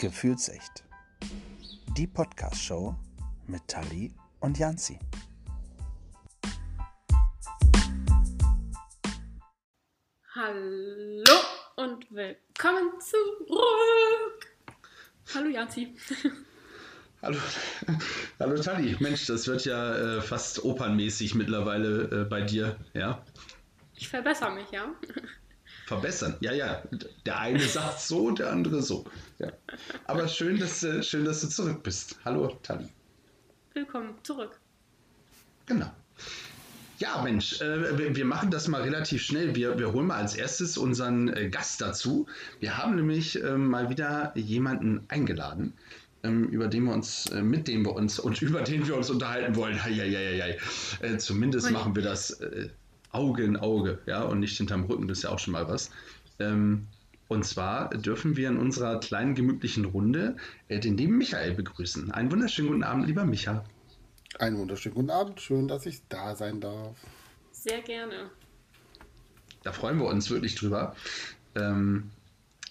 Gefühlsecht. Die Podcast-Show mit Tali und Janzi. Hallo und willkommen zurück. Hallo Janzi. Hallo, hallo Tali. Mensch, das wird ja äh, fast opernmäßig mittlerweile äh, bei dir, ja? Ich verbessere mich, ja. Verbessern. Ja, ja. Der eine sagt so, der andere so. Ja. Aber schön, dass, äh, schön, dass du zurück bist. Hallo, Tali. Willkommen zurück. Genau. Ja, Mensch, äh, wir machen das mal relativ schnell. Wir, wir holen mal als erstes unseren äh, Gast dazu. Wir haben nämlich äh, mal wieder jemanden eingeladen, ähm, über den wir uns, äh, mit dem wir uns und über den wir uns unterhalten wollen. Hei, hei, hei, hei. zumindest machen wir das äh, Auge in Auge, ja, und nicht hinterm Rücken, das ist ja auch schon mal was. Ähm, und zwar dürfen wir in unserer kleinen gemütlichen Runde äh, den lieben Michael begrüßen. Einen wunderschönen guten Abend, lieber Micha. Einen wunderschönen guten Abend, schön, dass ich da sein darf. Sehr gerne. Da freuen wir uns wirklich drüber, ähm,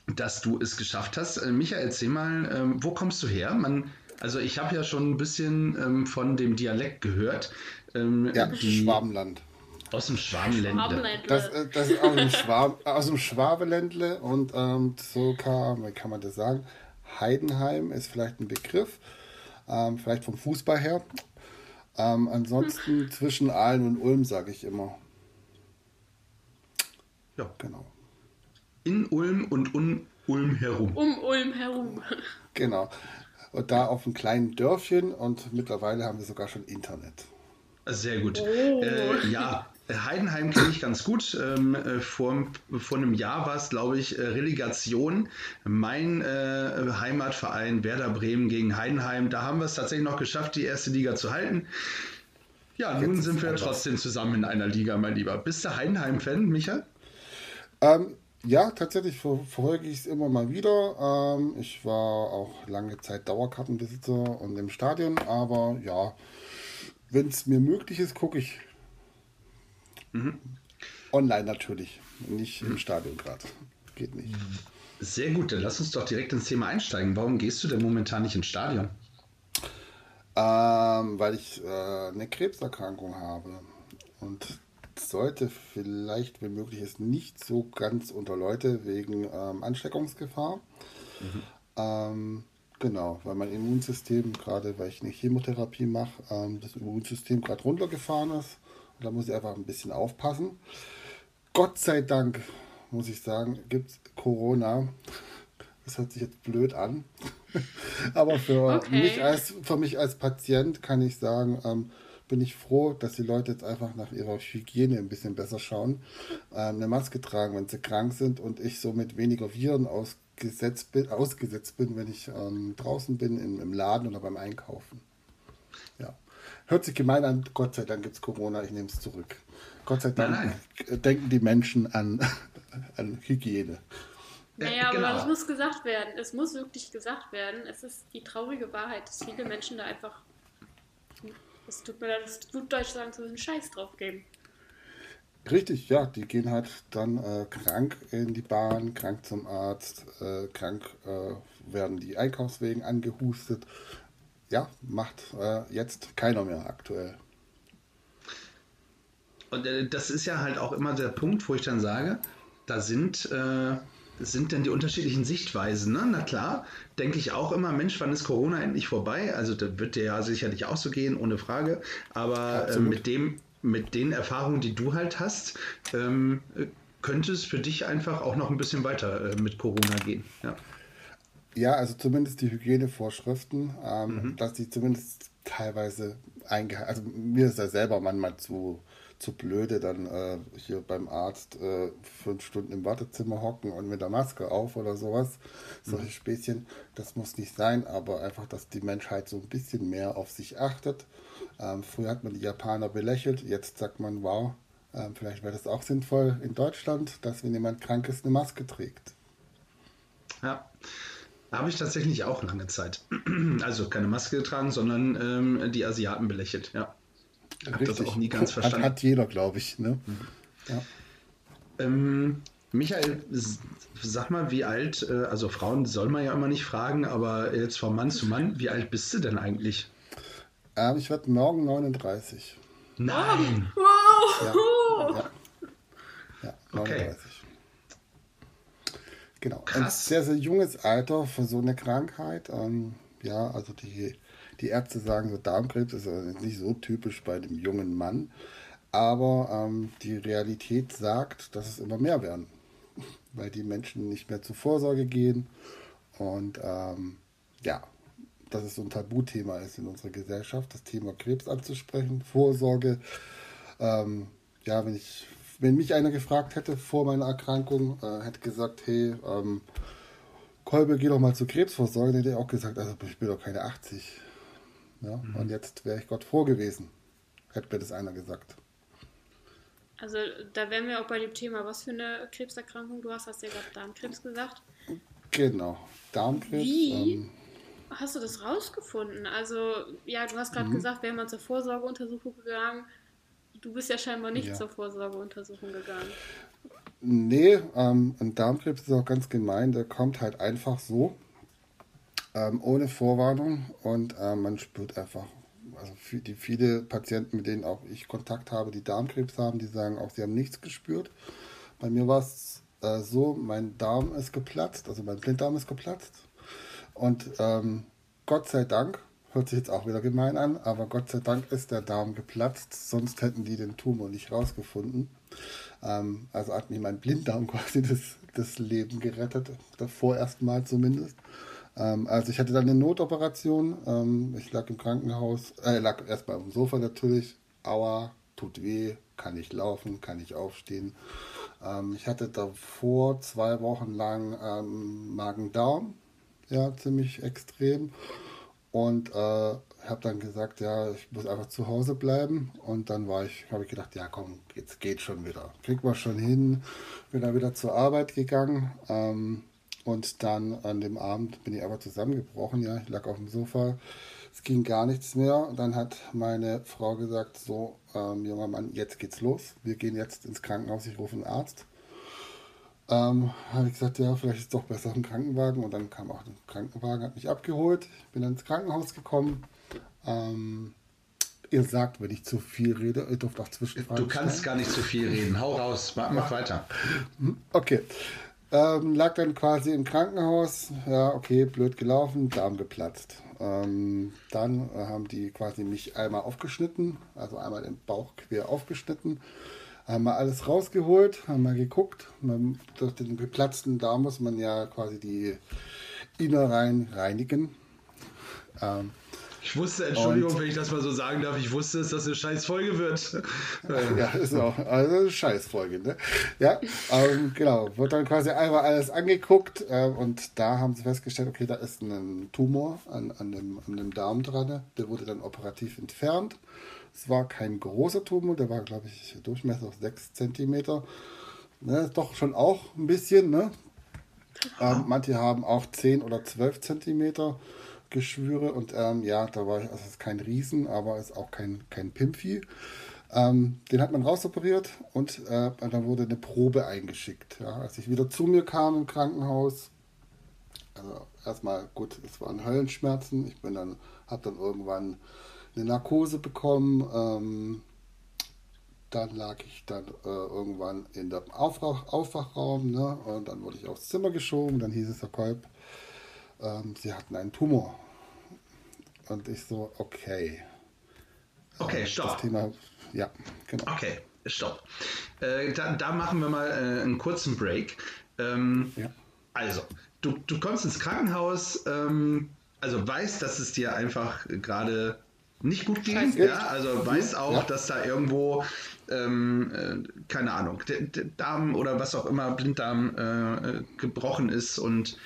dass du es geschafft hast. Äh, Michael, erzähl mal, ähm, wo kommst du her? Man, also ich habe ja schon ein bisschen ähm, von dem Dialekt gehört. Ähm, ja, die, Schwabenland. Aus dem Schwabenländle. Das, äh, das ist aus dem, Schwab, aus dem Schwabeländle und ähm, so kann, wie kann man das sagen? Heidenheim ist vielleicht ein Begriff, ähm, vielleicht vom Fußball her. Ähm, ansonsten hm. zwischen Aalen und Ulm sage ich immer. Ja, genau. In Ulm und um Ulm herum. Um Ulm herum. Genau. Und da auf einem kleinen Dörfchen und mittlerweile haben wir sogar schon Internet. Sehr gut. Oh. Äh, ja, Heidenheim kenne ich ganz gut. Ähm, äh, vor, vor einem Jahr war es, glaube ich, äh, Relegation. Mein äh, Heimatverein Werder Bremen gegen Heidenheim. Da haben wir es tatsächlich noch geschafft, die erste Liga zu halten. Ja, nun sind wir trotzdem zusammen in einer Liga, mein Lieber. Bist du Heidenheim-Fan, Micha? Ähm, ja, tatsächlich ver verfolge ich es immer mal wieder. Ähm, ich war auch lange Zeit Dauerkartenbesitzer und im Stadion, aber ja, wenn es mir möglich ist, gucke ich Mhm. Online natürlich, nicht im Stadion gerade. Geht nicht. Sehr gut, dann lass uns doch direkt ins Thema einsteigen. Warum gehst du denn momentan nicht ins Stadion? Ähm, weil ich äh, eine Krebserkrankung habe und sollte vielleicht, wenn möglich ist, nicht so ganz unter Leute wegen ähm, Ansteckungsgefahr. Mhm. Ähm, genau, weil mein Immunsystem, gerade weil ich eine Chemotherapie mache, ähm, das Immunsystem gerade runtergefahren ist da muss ich einfach ein bisschen aufpassen. Gott sei Dank, muss ich sagen, gibt es Corona. Das hört sich jetzt blöd an. Aber für, okay. mich als, für mich als Patient kann ich sagen, ähm, bin ich froh, dass die Leute jetzt einfach nach ihrer Hygiene ein bisschen besser schauen, ähm, eine Maske tragen, wenn sie krank sind und ich somit weniger Viren ausgesetzt bin, ausgesetzt bin wenn ich ähm, draußen bin, im, im Laden oder beim Einkaufen. Hört sich gemein an, Gott sei Dank gibt es Corona, ich nehme es zurück. Gott sei Dank nein, nein. denken die Menschen an, an Hygiene. Naja, genau. aber es muss gesagt werden. Es muss wirklich gesagt werden. Es ist die traurige Wahrheit, dass viele Menschen da einfach, es tut mir leid, das gut Deutsch sagen zu einen Scheiß drauf geben. Richtig, ja, die gehen halt dann äh, krank in die Bahn, krank zum Arzt, äh, krank äh, werden die Einkaufswegen angehustet, ja, macht äh, jetzt keiner mehr aktuell. Und äh, das ist ja halt auch immer der Punkt, wo ich dann sage, da sind, äh, sind denn die unterschiedlichen Sichtweisen. Ne? Na klar, denke ich auch immer, Mensch, wann ist Corona endlich vorbei? Also da wird dir ja sicherlich auch so gehen, ohne Frage. Aber äh, mit dem, mit den Erfahrungen, die du halt hast, ähm, könnte es für dich einfach auch noch ein bisschen weiter äh, mit Corona gehen. Ja. Ja, also zumindest die Hygienevorschriften, ähm, mhm. dass die zumindest teilweise eingehalten. Also mir ist ja selber manchmal zu, zu blöde, dann äh, hier beim Arzt äh, fünf Stunden im Wartezimmer hocken und mit der Maske auf oder sowas. Solche mhm. Späßchen, das muss nicht sein, aber einfach, dass die Menschheit so ein bisschen mehr auf sich achtet. Ähm, früher hat man die Japaner belächelt, jetzt sagt man, wow, ähm, vielleicht wäre das auch sinnvoll in Deutschland, dass wenn jemand krank ist, eine Maske trägt. Ja. Habe ich tatsächlich auch lange Zeit. Also keine Maske getragen, sondern ähm, die Asiaten belächelt, ja. Habe das auch nie ganz verstanden. Hat, hat jeder, glaube ich. Ne? Mhm. Ja. Ähm, Michael, sag mal, wie alt, äh, also Frauen soll man ja immer nicht fragen, aber jetzt von Mann zu Mann, wie alt bist du denn eigentlich? Ähm, ich werde morgen 39. Nein! Wow! Ja, ja, ja 39. Okay. Genau. Ein Krass. sehr, sehr junges Alter für so eine Krankheit. Ähm, ja, also die, die Ärzte sagen, so Darmkrebs ist nicht so typisch bei dem jungen Mann. Aber ähm, die Realität sagt, dass es immer mehr werden, weil die Menschen nicht mehr zur Vorsorge gehen. Und ähm, ja, dass es so ein Tabuthema ist in unserer Gesellschaft, das Thema Krebs anzusprechen, Vorsorge. Ähm, ja, wenn ich, wenn mich einer gefragt hätte vor meiner Erkrankung, äh, hätte gesagt, hey, ähm, Kolbe, geh doch mal zur Krebsvorsorge, dann hätte er auch gesagt, also ich bin doch keine 80. Ja, Und jetzt wäre ich Gott froh gewesen, hätte mir das einer gesagt. Also da wären wir auch bei dem Thema, was für eine Krebserkrankung du hast, hast du ja gerade Darmkrebs gesagt. Genau, Darmkrebs. Wie? Ähm, Hast du das rausgefunden? Also, ja, du hast gerade gesagt, wäre man zur Vorsorgeuntersuchung gegangen. Du bist ja scheinbar nicht Ja. zur Vorsorgeuntersuchung gegangen. Nee, ähm, ein Darmkrebs ist auch ganz gemein. Der kommt halt einfach so, ähm, ohne Vorwarnung. Und ähm, man spürt einfach, also die viele Patienten, mit denen auch ich Kontakt habe, die Darmkrebs haben, die sagen auch, sie haben nichts gespürt. Bei mir war es äh, so, mein Darm ist geplatzt, also mein Blinddarm ist geplatzt. Und ähm, Gott sei Dank, hört sich jetzt auch wieder gemein an, aber Gott sei Dank ist der Darm geplatzt, sonst hätten die den Tumor nicht rausgefunden. Ähm, also hat mir mein Blinddarm quasi das, das Leben gerettet, davor erstmal zumindest. Ähm, also ich hatte dann eine Notoperation, ähm, ich lag im Krankenhaus, äh, lag erstmal auf dem Sofa natürlich, aua, tut weh, kann ich laufen, kann ich aufstehen. Ähm, ich hatte davor zwei Wochen lang ähm, Magen-Darm, ja, ziemlich extrem. Und äh, habe dann gesagt, ja, ich muss einfach zu Hause bleiben. Und dann war ich, habe ich gedacht, ja komm, jetzt geht schon wieder. Krieg mal schon hin. Bin dann wieder zur Arbeit gegangen. Ähm, und dann an dem Abend bin ich aber zusammengebrochen. Ja, ich lag auf dem Sofa. Es ging gar nichts mehr. Und dann hat meine Frau gesagt, so, ähm, junger Mann, jetzt geht's los. Wir gehen jetzt ins Krankenhaus. Ich rufe einen Arzt. Ähm, habe ich gesagt, ja, vielleicht ist es doch besser ein Krankenwagen. Und dann kam auch ein Krankenwagen, hat mich abgeholt. Ich bin dann ins Krankenhaus gekommen. Ähm, ihr sagt, wenn ich zu viel rede, ihr dürft auch Zwischenfragen Du kannst stellen. gar nicht zu viel reden. Hau raus, mach, mach weiter. Okay. Ähm, lag dann quasi im Krankenhaus. Ja, okay, blöd gelaufen, Darm geplatzt. Ähm, dann äh, haben die quasi mich einmal aufgeschnitten, also einmal den Bauch quer aufgeschnitten. Haben mal alles rausgeholt, haben mal geguckt. Man, durch den geplatzten Darm muss man ja quasi die Innereien reinigen. Ähm, Ich wusste, Entschuldigung, Und- wenn ich das mal so sagen darf, ich wusste es, dass eine scheiß Folge wird. Ja, ist auch. Also eine Scheißfolge, ne? Ja, ähm, genau. Wird dann quasi einmal alles angeguckt äh, und da haben sie festgestellt, okay, da ist ein Tumor an, an, dem, an dem Darm dran. Der wurde dann operativ entfernt. Es war kein großer Tumor, der war, glaube ich, Durchmesser 6 cm. Ne, doch schon auch ein bisschen, ne? Ähm, manche haben auch 10 oder 12 Zentimeter Geschwüre und ähm, ja, da war ich, also es ist kein Riesen, aber es ist auch kein, kein Pimpfi. Ähm, den hat man rausoperiert und äh, dann wurde eine Probe eingeschickt. Ja. Als ich wieder zu mir kam im Krankenhaus, also erstmal gut, es waren Höllenschmerzen. Ich bin dann, habe dann irgendwann eine Narkose bekommen. Ähm, dann lag ich dann äh, irgendwann in dem Aufwach, Aufwachraum ne? und dann wurde ich aufs Zimmer geschoben. Dann hieß es, Herr Kolb, ähm, Sie hatten einen Tumor. Und ich so, okay. Okay, Das stopp. Thema, ja, genau. Okay, stopp. Äh, da, da machen wir mal äh, einen kurzen Break. Ähm, Ja. Also, du, du kommst ins Krankenhaus, ähm, also weißt, dass es dir einfach gerade nicht gut ging. Ja, also weißt auch, Ja. dass da irgendwo, ähm, äh, keine Ahnung, der, der Darm oder was auch immer, Blinddarm äh, äh, gebrochen ist und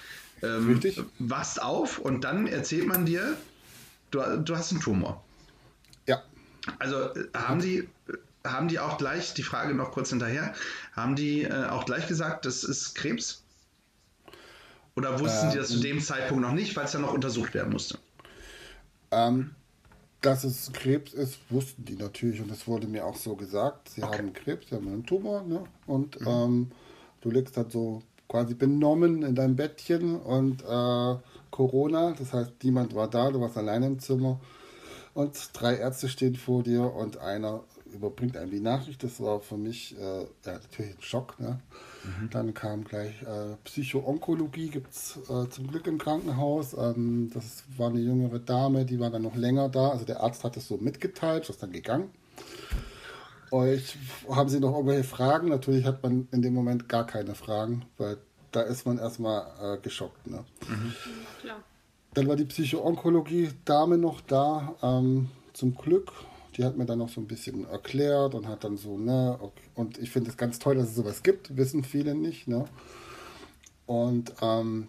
ähm, Richtig. wachst auf und dann erzählt man dir, du, du hast einen Tumor. Ja, Also äh, haben die, haben die auch gleich, die Frage noch kurz hinterher, haben die äh, auch gleich gesagt, das ist Krebs? Oder wussten Äh, die das zu dem Zeitpunkt noch nicht, weil es ja noch untersucht werden musste? ähm, dass es Krebs ist, wussten die natürlich und es wurde mir auch so gesagt. Sie Okay. haben Krebs, sie haben einen Tumor ne? und ähm, Du liegst halt so quasi benommen in deinem Bettchen und äh, Corona, das heißt, niemand war da, du warst alleine im Zimmer und drei Ärzte stehen vor dir und einer überbringt einem die Nachricht. Das war für mich äh, ja, natürlich ein Schock. Ne? Mhm. Dann kam gleich äh, Psycho-Onkologie, gibt es äh, zum Glück im Krankenhaus. Ähm, das war eine jüngere Dame, die war dann noch länger da. Also der Arzt hat es so mitgeteilt, ist dann gegangen. Euch haben Sie noch irgendwelche Fragen? Natürlich hat man in dem Moment gar keine Fragen, weil da ist man erstmal äh, geschockt. Ne? Mhm. Klar. Dann war die Psycho-Onkologie-Dame noch da. Ähm, zum Glück die hat mir dann noch so ein bisschen erklärt und hat dann so, ne, okay. und ich finde es ganz toll, dass es sowas gibt, wissen viele nicht, ne. Und ähm,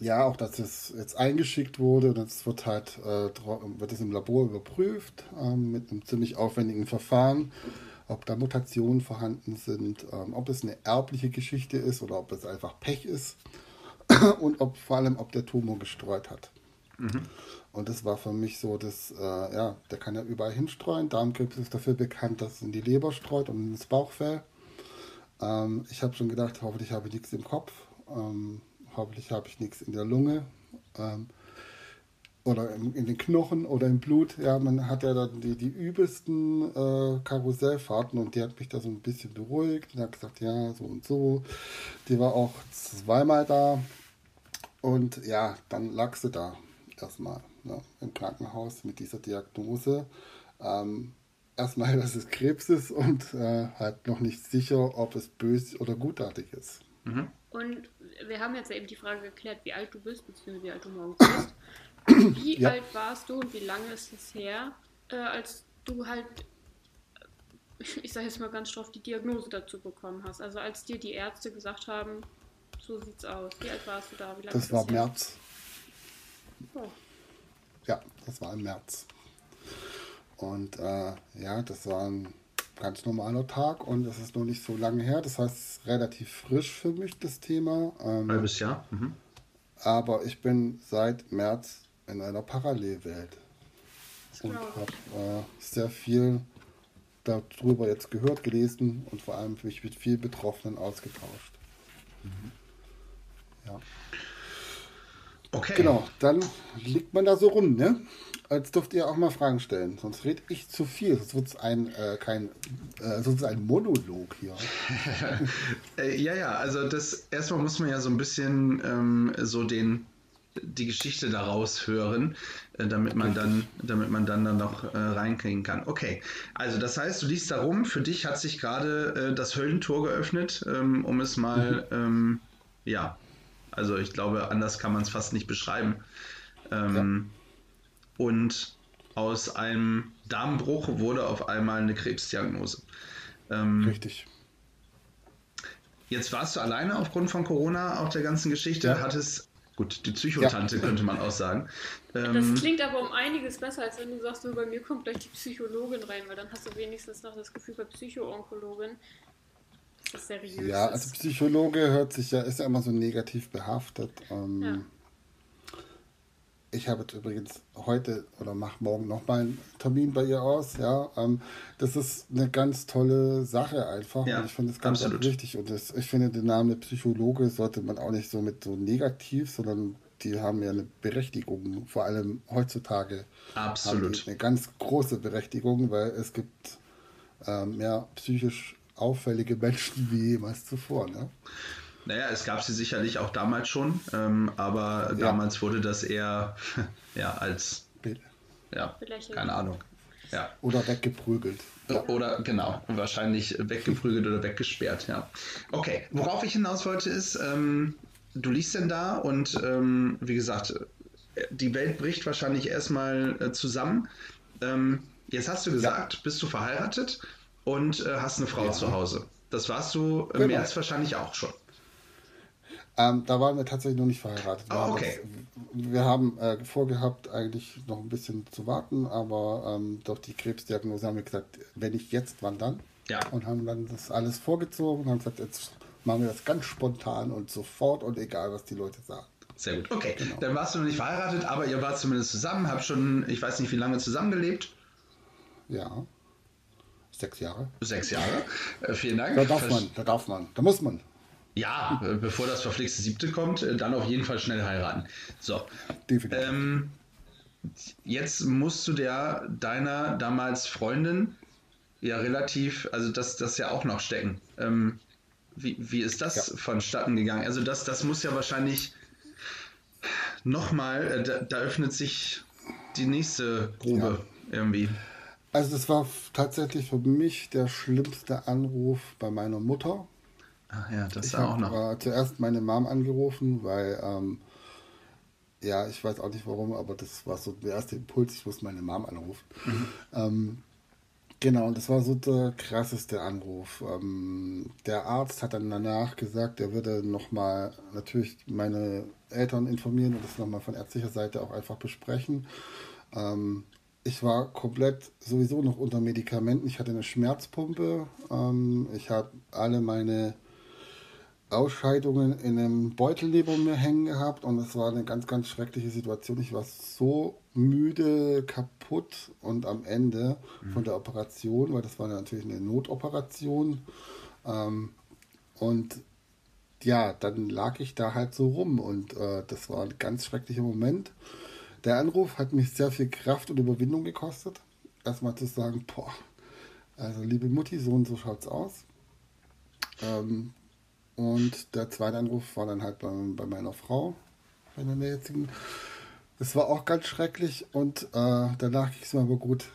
ja, auch dass es jetzt eingeschickt wurde und es wird halt, äh, wird es im Labor überprüft ähm, mit einem ziemlich aufwendigen Verfahren, ob da Mutationen vorhanden sind, ähm, ob es eine erbliche Geschichte ist oder ob es einfach Pech ist und ob vor allem, ob der Tumor gestreut hat. Mhm. Und das war für mich so, dass, äh, ja, der kann ja überall hinstreuen. Darmkrebs ist dafür bekannt, dass es in die Leber streut und ins Bauchfell. Ähm, ich habe schon gedacht, hoffentlich habe ich nichts im Kopf, ähm, hoffentlich habe ich nichts in der Lunge ähm, oder in, in, den Knochen oder im Blut. Ja, man hat ja dann die, die übelsten äh, Karussellfahrten und die hat mich da so ein bisschen beruhigt und hat gesagt, ja, so und so. Die war auch zweimal da und ja, dann lag sie da erstmal ne, im Krankenhaus mit dieser Diagnose. Ähm, erstmal, dass es Krebs ist und äh, halt noch nicht sicher, ob es böse oder gutartig ist. Mhm. Und wir haben jetzt eben die Frage geklärt, wie alt du bist, beziehungsweise wie alt du morgen bist. Wie ja. alt warst du und wie lange ist es her, äh, als du halt, ich sage jetzt mal ganz straff, die Diagnose dazu bekommen hast? Also als dir die Ärzte gesagt haben, so sieht's aus. Wie alt warst du da? Wie lange das war März. Oh. Ja, das war im März. Und äh, ja, das war ein ganz normaler Tag und es ist noch nicht so lange her. Das heißt, es ist relativ frisch für mich, das Thema. Ähm, Halbes Jahr. Mhm. Aber ich bin seit März in einer Parallelwelt und habe äh, sehr viel darüber jetzt gehört, gelesen und vor allem mich mit vielen Betroffenen ausgetauscht. Mhm. Ja. Okay. Genau, dann liegt man da so rum, ne? Als dürft ihr auch mal Fragen stellen, sonst rede ich zu viel, sonst wird es ein, äh, kein, äh, sonst ein Monolog hier. Äh, ja, ja, also das erstmal muss man ja so ein bisschen ähm, so den, die Geschichte daraus hören, äh, damit man dann, damit man dann, dann noch äh, reinkriegen kann. Okay, also das heißt, du liest da rum, für dich hat sich gerade äh, das Höllentor geöffnet, ähm, um es mal, mhm. ähm, ja, also ich glaube, anders kann man es fast nicht beschreiben. Ähm, ja. Und aus einem Darmbruch wurde auf einmal eine Krebsdiagnose. Ähm, Richtig. Jetzt warst du alleine aufgrund von Corona, auch der ganzen Geschichte. Ja. Hattest, gut, die Psychotante ja. könnte man auch sagen. Ähm, das klingt aber um einiges besser, als wenn du sagst, so, bei mir kommt gleich die Psychologin rein, weil dann hast du wenigstens noch das Gefühl bei Psycho-Onkologin, seriös Ja, also Psychologe hört sich ja, ist ja immer so negativ behaftet. Ähm, ja. Ich habe jetzt übrigens heute oder mache morgen nochmal einen Termin bei ihr aus. Ja, ähm, das ist eine ganz tolle Sache einfach. Ja, und ich finde es ganz, ganz wichtig. Und das, ich finde, den Namen Psychologe sollte man auch nicht so mit so negativ, sondern die haben ja eine Berechtigung, vor allem heutzutage. Absolut. eine ganz große Berechtigung, weil es gibt äh, mehr psychisch auffällige Menschen wie jemals zuvor. Ne? Naja, es gab sie sicherlich auch damals schon, ähm, aber ja. damals wurde das eher ja, als. Ja, keine Ahnung. Ja. Oder weggeprügelt. Oder genau, wahrscheinlich weggeprügelt oder weggesperrt, ja. Okay, worauf ich hinaus wollte ist, ähm, du liest denn da und ähm, wie gesagt, die Welt bricht wahrscheinlich erstmal äh, zusammen. Ähm, jetzt hast du gesagt, ja. bist du verheiratet? Und äh, hast eine Frau ja. zu Hause. Das warst du im genau. März wahrscheinlich auch schon. Ähm, da waren wir tatsächlich noch nicht verheiratet. Oh, okay. Das, wir haben äh, vorgehabt, eigentlich noch ein bisschen zu warten, aber ähm, durch die Krebsdiagnose haben wir gesagt, wenn nicht jetzt, wann dann? Ja. Und haben dann das alles vorgezogen und haben gesagt, jetzt machen wir das ganz spontan und sofort und egal, was die Leute sagen. Sehr gut. Okay, genau. dann warst du noch nicht verheiratet, aber ihr wart zumindest zusammen, habt schon, ich weiß nicht, wie lange zusammengelebt. Ja. Sechs Jahre. Sechs Jahre. Äh, vielen Dank. Da darf man, da darf man, da muss man. Ja, äh, bevor das verflixte siebte kommt, äh, dann auf jeden Fall schnell heiraten. So. Definitiv. Ähm, jetzt musst du der deiner damals Freundin ja relativ, also das, das ja auch noch stecken. Ähm, wie, wie ist das ja. vonstatten gegangen? Also das, das muss ja wahrscheinlich nochmal, äh, da, da öffnet sich die nächste Grube ja. irgendwie. Also das war tatsächlich für mich der schlimmste Anruf bei meiner Mutter. Ach ja, das ich auch noch. Äh, zuerst meine Mom angerufen, weil ähm, ja, ich weiß auch nicht warum, aber das war so der erste Impuls, ich muss meine Mom anrufen. Mhm. Ähm, genau, und das war so der krasseste Anruf. Ähm, der Arzt hat dann danach gesagt, er würde nochmal natürlich meine Eltern informieren und das nochmal von ärztlicher Seite auch einfach besprechen. Ähm, ich war komplett sowieso noch unter Medikamenten. Ich hatte eine Schmerzpumpe. Ähm, ich habe alle meine Ausscheidungen in einem Beutel neben mir hängen gehabt und es war eine ganz, ganz schreckliche Situation. Ich war so müde, kaputt und am Ende mhm. von der Operation, weil das war natürlich eine Notoperation. Ähm, und ja, dann lag ich da halt so rum und äh, das war ein ganz schrecklicher Moment. Der Anruf hat mich sehr viel Kraft und Überwindung gekostet. Erstmal zu sagen, boah, also liebe Mutti, so und so schaut's aus. Ähm, und der zweite Anruf war dann halt bei, bei meiner Frau, bei meiner jetzigen. Es war auch ganz schrecklich und äh, danach ging es mir aber gut.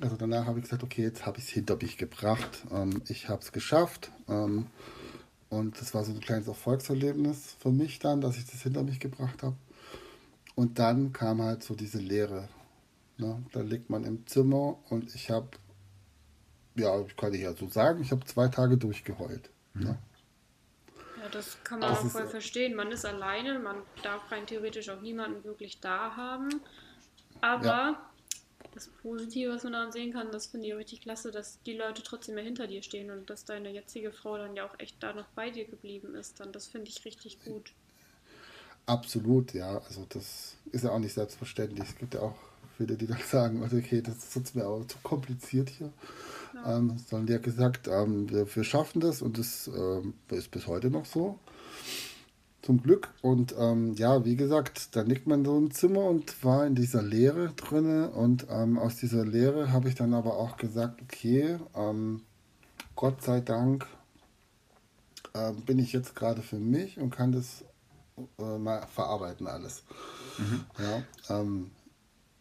Also danach habe ich gesagt, okay, jetzt habe ich es hinter mich gebracht. Ähm, ich habe es geschafft. Ähm, und das war so ein kleines Erfolgserlebnis für mich dann, dass ich das hinter mich gebracht habe. Und dann kam halt so diese Leere. Ne? Da liegt man im Zimmer und ich habe, ja, kann ich ja so sagen, ich habe zwei Tage durchgeheult. Mhm. Ne? Ja, das kann man das auch voll verstehen. Man ist alleine, man darf rein theoretisch auch niemanden wirklich da haben. Aber ja. das Positive, was man daran sehen kann, das finde ich auch richtig klasse, dass die Leute trotzdem mehr hinter dir stehen und dass deine jetzige Frau dann ja auch echt da noch bei dir geblieben ist. Dann das finde ich richtig gut. Absolut, ja. Also das ist ja auch nicht selbstverständlich. Es gibt ja auch viele, die dann sagen, also okay, das ist jetzt mir auch zu kompliziert hier. Ja. Ähm, sondern die hat gesagt, ähm, wir, wir, schaffen das und das ähm, ist bis heute noch so. Zum Glück. Und ähm, ja, wie gesagt, da liegt man so im Zimmer und war in dieser Leere drinne. Und ähm, aus dieser Leere habe ich dann aber auch gesagt, okay, ähm, Gott sei Dank bin ich jetzt gerade für mich und kann das äh, mal verarbeiten alles. Mhm. Ja, ähm,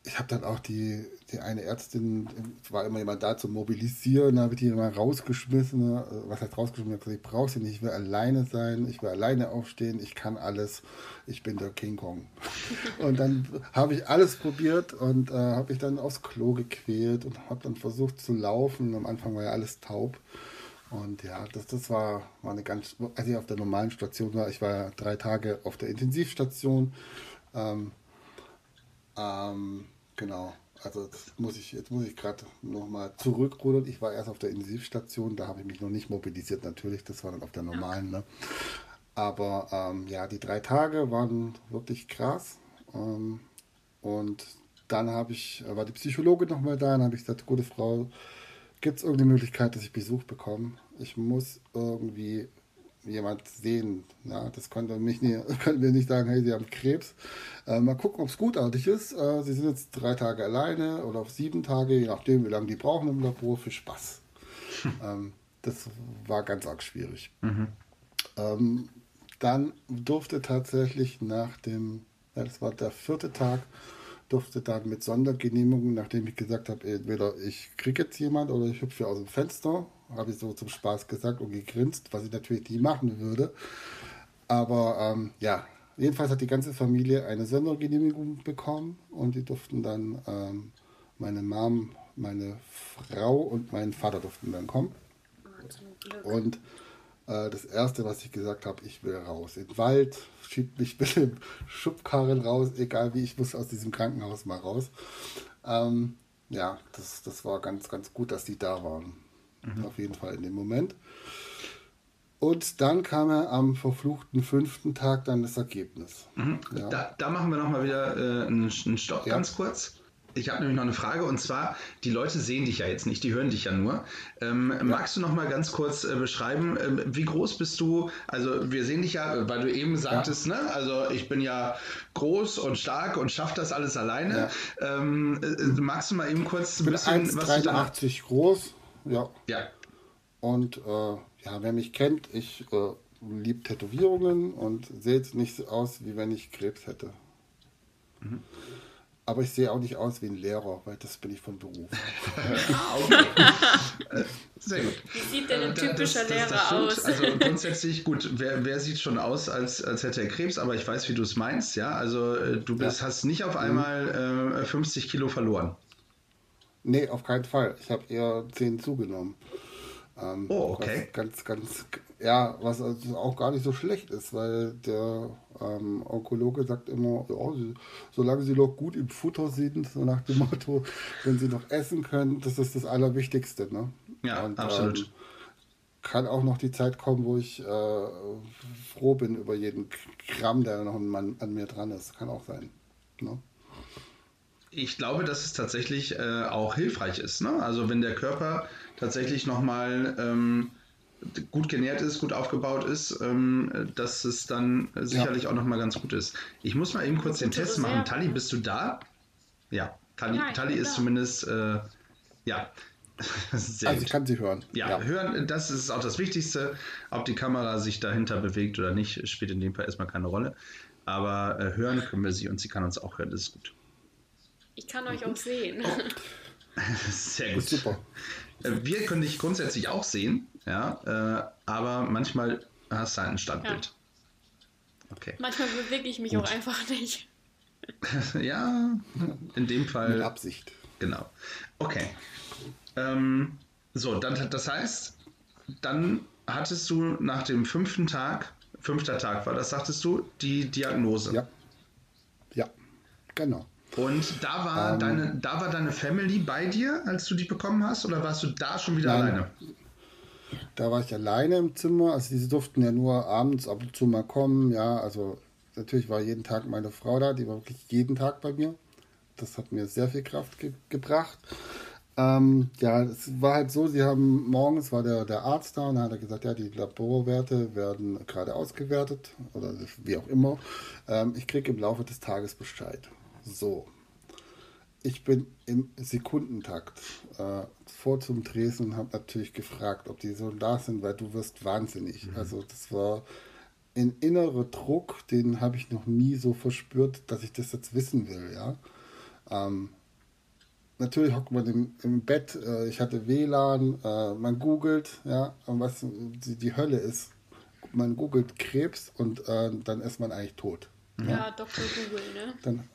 ich habe dann auch die, die eine Ärztin, war immer jemand da zum Mobilisieren, habe ich die immer rausgeschmissen. Ne? Was heißt rausgeschmissen? Ich, gesagt, ich brauche sie nicht, ich will alleine sein, ich will alleine aufstehen, ich kann alles, ich bin der King Kong. und dann habe ich alles probiert und äh, habe ich dann aufs Klo gequält und habe dann versucht zu laufen. Am Anfang war ja alles taub. Und ja, das, das war, war eine ganz, als ich auf der normalen Station war, ich war drei Tage auf der Intensivstation. Ähm, ähm, genau, also jetzt muss ich, ich gerade nochmal zurückrudern. Ich war erst auf der Intensivstation, da habe ich mich noch nicht mobilisiert, natürlich, das war dann auf der normalen. Ne? Aber ähm, ja, die drei Tage waren wirklich krass. Ähm, und dann habe ich, war die Psychologe nochmal da, dann habe ich gesagt, gute Frau, Gibt es irgendeine Möglichkeit, dass ich Besuch bekomme? Ich muss irgendwie jemand sehen. Ja, das konnte mich nie, können wir nicht sagen, hey, Sie haben Krebs. Äh, mal gucken, ob es gutartig ist. Äh, Sie sind jetzt drei Tage alleine oder auf sieben Tage, je nachdem, wie lange die brauchen im Labor, für Spaß. Hm. Ähm, das war ganz arg schwierig. Mhm. Ähm, dann durfte tatsächlich nach dem, ja, das war der vierte Tag, durfte dann mit Sondergenehmigung, nachdem ich gesagt habe, entweder ich kriege jetzt jemand oder ich hüpfe aus dem Fenster, habe ich so zum Spaß gesagt und gegrinst, was ich natürlich nie machen würde. Aber ähm, ja, jedenfalls hat die ganze Familie eine Sondergenehmigung bekommen und die durften dann, ähm, meine Mom, meine Frau und mein Vater durften dann kommen. Und äh, das erste, was ich gesagt habe, ich will raus. In den Wald, schiebt mich mit dem Schubkarren raus, egal wie, ich muss aus diesem Krankenhaus mal raus. Ähm, ja, das, das war ganz, ganz gut, dass die da waren. Mhm. Auf jeden Fall in dem Moment. Und dann kam er am verfluchten fünften Tag dann das Ergebnis. Mhm. Ja. Da, da, machen wir nochmal wieder äh, einen, einen Stopp, ja. ganz kurz. Ich habe nämlich noch eine Frage und zwar, die Leute sehen dich ja jetzt nicht, die hören dich ja nur. Ähm, ja. Magst du noch mal ganz kurz äh, beschreiben, äh, wie groß bist du? Also wir sehen dich ja, weil du eben sagtest, ne? Also ich bin ja groß und stark und schaffe das alles alleine. Ähm, äh, magst du mal eben kurz ein bisschen 1, was 83 groß, ja. Ja. Und äh, ja, wer mich kennt, ich äh, liebe Tätowierungen und sehe jetzt nicht aus, wie wenn ich Krebs hätte. Mhm. Aber ich sehe auch nicht aus wie ein Lehrer, weil das bin ich von Beruf. ah, okay. Sehr gut. Wie sieht denn ein äh, typischer das, das, das Lehrer aus? Also grundsätzlich, gut, wer, wer, sieht schon aus, als, als hätte er Krebs, aber ich weiß, wie du es meinst, ja. Also äh, du bist, ja. hast nicht auf einmal äh, 50 Kilo verloren. Nee, auf keinen Fall. Ich habe eher 10 zugenommen. Ähm, oh, okay. Ganz, ganz, ja, was also auch gar nicht so schlecht ist, weil der ähm, Onkologe sagt immer, ja, sie, solange sie noch gut im Futter sind, so nach dem Motto, wenn sie noch essen können, das ist das Allerwichtigste. Ne? Ja, Und, absolut. Ähm, kann auch noch die Zeit kommen, wo ich äh, froh bin über jeden Gramm, der noch an, an mir dran ist. Kann auch sein. Ne? Ich glaube, dass es tatsächlich äh, auch hilfreich ist. Ne? Also wenn der Körper tatsächlich nochmal ähm, gut genährt ist, gut aufgebaut ist, ähm, dass es dann sicherlich ja. auch nochmal ganz gut ist. Ich muss mal eben kurz den Test machen. Tali, bist du da? Ja, Tali, Nein, Tali ist da. zumindest, äh, ja. Sehr also ich kann sie hören. Ja, ja, hören, das ist auch das Wichtigste. Ob die Kamera sich dahinter bewegt oder nicht, spielt in dem Fall erstmal keine Rolle. Aber äh, hören können wir sie und sie kann uns auch hören, das ist gut. Ich kann euch auch sehen. Oh. Sehr gut. Super. Äh, wir können dich grundsätzlich auch sehen, ja, äh, aber manchmal hast du halt ein Standbild. Ja. Okay. Manchmal bewege ich mich Gut. auch einfach nicht. ja, in dem Fall. Mit Absicht. Genau. Okay. Ähm, so, dann, das heißt, dann hattest du nach dem fünften Tag, fünfter Tag war das, sagtest du, die Diagnose. Ja. Ja, genau. Und da war, ähm, deine, da war deine Family bei dir, als du die bekommen hast, oder warst du da schon wieder nein, alleine? Da war ich alleine im Zimmer. Also diese durften ja nur abends ab und zu mal kommen. Ja, also natürlich war jeden Tag meine Frau da, die war wirklich jeden Tag bei mir. Das hat mir sehr viel Kraft ge gebracht. Ähm, ja, es war halt so, sie haben morgens war der, der Arzt da und dann hat er gesagt, ja, die Laborwerte werden gerade ausgewertet oder wie auch immer. Ähm, ich kriege im Laufe des Tages Bescheid. So. Ich bin im Sekundentakt äh, vor zum Dresden und habe natürlich gefragt, ob die so da sind, weil du wirst wahnsinnig. Mhm. Also das war ein innerer Druck, den habe ich noch nie so verspürt, dass ich das jetzt wissen will, ja. Ähm, natürlich hockt man im, im Bett, äh, ich hatte WLAN, äh, man googelt, ja, was die, die Hölle ist. Man googelt Krebs und äh, dann ist man eigentlich tot. Ja, ja Dr. Google, ne? Dann,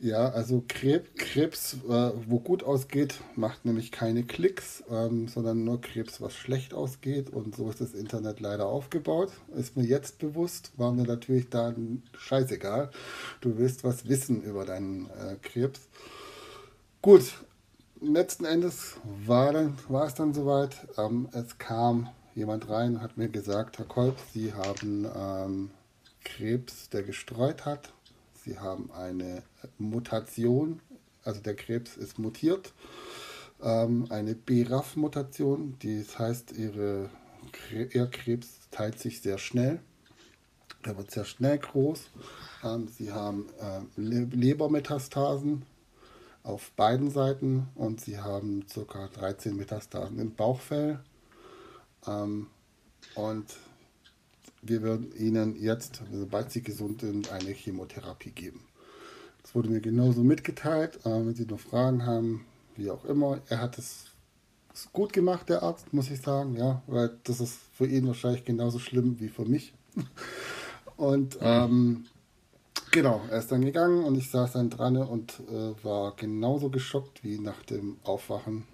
ja, also Krebs, Krebs äh, wo gut ausgeht, macht nämlich keine Klicks, ähm, sondern nur Krebs, was schlecht ausgeht. Und so ist das Internet leider aufgebaut. Ist mir jetzt bewusst, war mir natürlich da scheißegal. Du willst was wissen über deinen äh, Krebs. Gut, letzten Endes war, dann, war es dann soweit. Ähm, es kam jemand rein und hat mir gesagt, Herr Kolb, Sie haben ähm, Krebs, der gestreut hat Sie haben eine Mutation, also der Krebs ist mutiert, ähm, eine BRAF-Mutation, das heißt, ihre, ihr Krebs teilt sich sehr schnell. Er wird sehr schnell groß. Ähm, sie haben äh, Lebermetastasen auf beiden Seiten und sie haben ca. 13 Metastasen im Bauchfell. Ähm, und wir werden Ihnen jetzt, sobald Sie gesund sind, eine Chemotherapie geben. Das wurde mir genauso mitgeteilt. Äh, wenn Sie noch Fragen haben, wie auch immer, er hat es gut gemacht, der Arzt, muss ich sagen, ja, weil das ist für ihn wahrscheinlich genauso schlimm wie für mich. Und ähm, genau, er ist dann gegangen und ich saß dann dran und äh, war genauso geschockt wie nach dem Aufwachen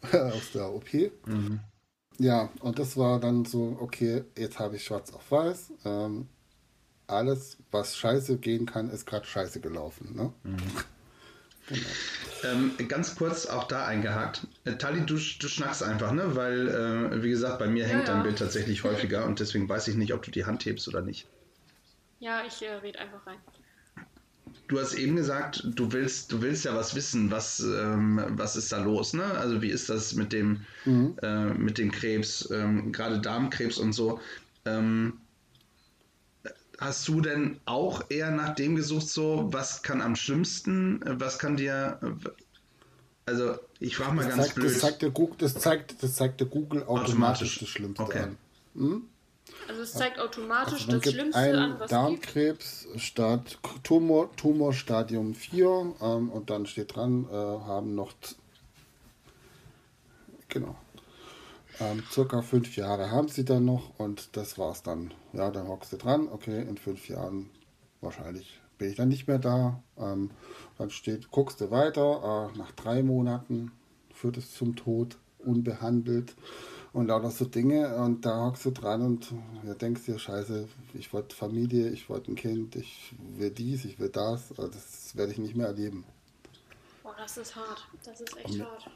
aus der OP. Mhm. Ja, und das war dann so, okay, jetzt habe ich schwarz auf weiß. Ähm, alles, was scheiße gehen kann, ist gerade scheiße gelaufen. Ne? Mhm. Genau. Ähm, ganz kurz auch da eingehakt. Äh, Tali, du, du schnackst einfach, ne? Weil, äh, wie gesagt, bei mir hängt ja, dein Bild tatsächlich häufiger und deswegen weiß ich nicht, ob du die Hand hebst oder nicht. Ja, ich äh, rede einfach rein. Du hast eben gesagt, du willst, du willst ja was wissen, was, ähm, was ist da los, ne? Also wie ist das mit dem, mhm. äh, mit dem Krebs, ähm, gerade Darmkrebs und so. Ähm, hast du denn auch eher nach dem gesucht, so, was kann am schlimmsten, was kann dir, also ich frage mal das ganz zeigt, blöd. Das zeigt, der Google, das, zeigt, das zeigt der Google automatisch, automatisch. das Schlimmste okay. an. Hm? Also es zeigt automatisch also das Schlimmste ein an, was Darmkrebs statt Tumor, Tumorstadium 4 ähm, und dann steht dran, äh, haben noch genau ähm, circa fünf Jahre haben sie dann noch und das war's dann. Ja, dann hockst du dran, okay, in fünf Jahren wahrscheinlich bin ich dann nicht mehr da. Ähm, dann steht, guckst du weiter, äh, nach drei Monaten führt es zum Tod, unbehandelt und lauter so Dinge. Und da hockst du dran und ja, denkst dir, scheiße, ich wollte Familie, ich wollte ein Kind, ich will dies, ich will das. Also das werde ich nicht mehr erleben. Boah, das ist hart. Das ist echt und, hart.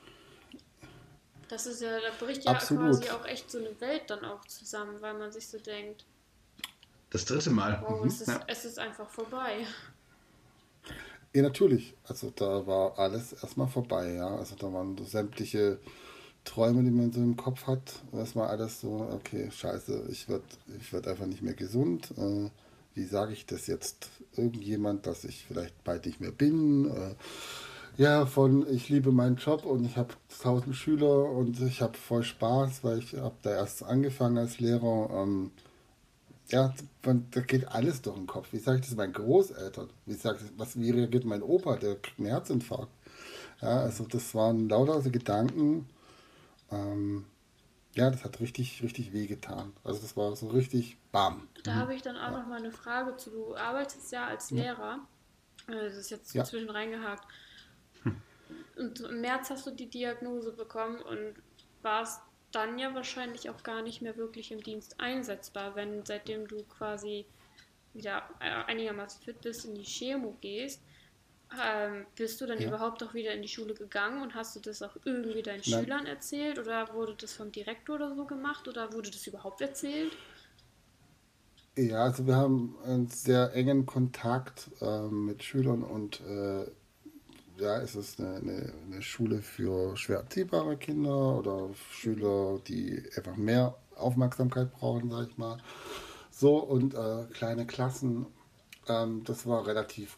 Das ist ja, da bricht ja Absolut. quasi auch echt so eine Welt dann auch zusammen, weil man sich so denkt. Das dritte Mal. Wow, mhm. es, ist, ja. es ist einfach vorbei. Ja, natürlich. Also da war alles erstmal vorbei, ja. Also da waren so sämtliche Träume, die man so im Kopf hat. Erstmal alles so, okay, scheiße, ich werde ich werd einfach nicht mehr gesund. Äh, wie sage ich das jetzt irgendjemand, dass ich vielleicht bald nicht mehr bin? Äh, ja, von ich liebe meinen Job und ich habe tausend Schüler und ich habe voll Spaß, weil ich habe da erst angefangen als Lehrer. Ähm, ja, da geht alles durch den Kopf. Wie sage ich das meinen Großeltern? Wie, sag ich, was, wie reagiert mein Opa? Der kriegt einen Herzinfarkt. Ja, also das waren lauter so Gedanken. Ähm, ja, das hat richtig, richtig wehgetan. Also das war so richtig bam. Da mhm. habe ich dann auch ja. noch mal eine Frage zu. Du arbeitest ja als Lehrer. Ja. Das ist jetzt ja. zwischen reingehakt. Hm. Und im März hast du die Diagnose bekommen und warst dann ja wahrscheinlich auch gar nicht mehr wirklich im Dienst einsetzbar, wenn seitdem du quasi wieder einigermaßen fit bist, in die Chemo gehst. Ähm, bist du dann ja. überhaupt auch wieder in die Schule gegangen und hast du das auch irgendwie deinen Nein. Schülern erzählt oder wurde das vom Direktor oder so gemacht oder wurde das überhaupt erzählt? Ja, also wir haben einen sehr engen Kontakt äh, mit Schülern und äh, ja, es ist eine, eine, eine, Schule für schwer erziehbare Kinder oder Schüler, die einfach mehr Aufmerksamkeit brauchen, sag ich mal. So, und äh, kleine Klassen, ähm, das war relativ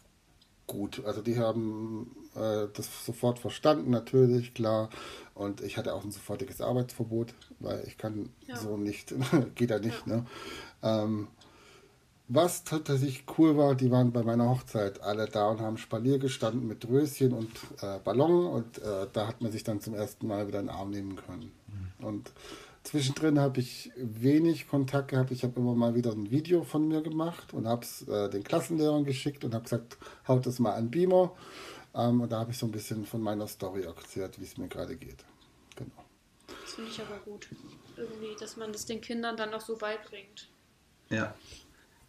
gut. Also die haben äh, das sofort verstanden, natürlich, klar. Und ich hatte auch ein sofortiges Arbeitsverbot, weil ich kann ja. so nicht, geht da nicht, ja. ne? Ähm, was tatsächlich cool war, die waren bei meiner Hochzeit alle da und haben Spalier gestanden mit Röschen und äh, Ballon und äh, da hat man sich dann zum ersten Mal wieder in den Arm nehmen können. Mhm. Und zwischendrin habe ich wenig Kontakt gehabt. Ich habe immer mal wieder ein Video von mir gemacht und habe es äh, den Klassenlehrern geschickt und habe gesagt, haut das mal an Beamer. Ähm, und da habe ich so ein bisschen von meiner Story erzählt, wie es mir gerade geht. Genau. Das finde ich aber gut. Irgendwie, dass man das den Kindern dann auch so beibringt. Ja.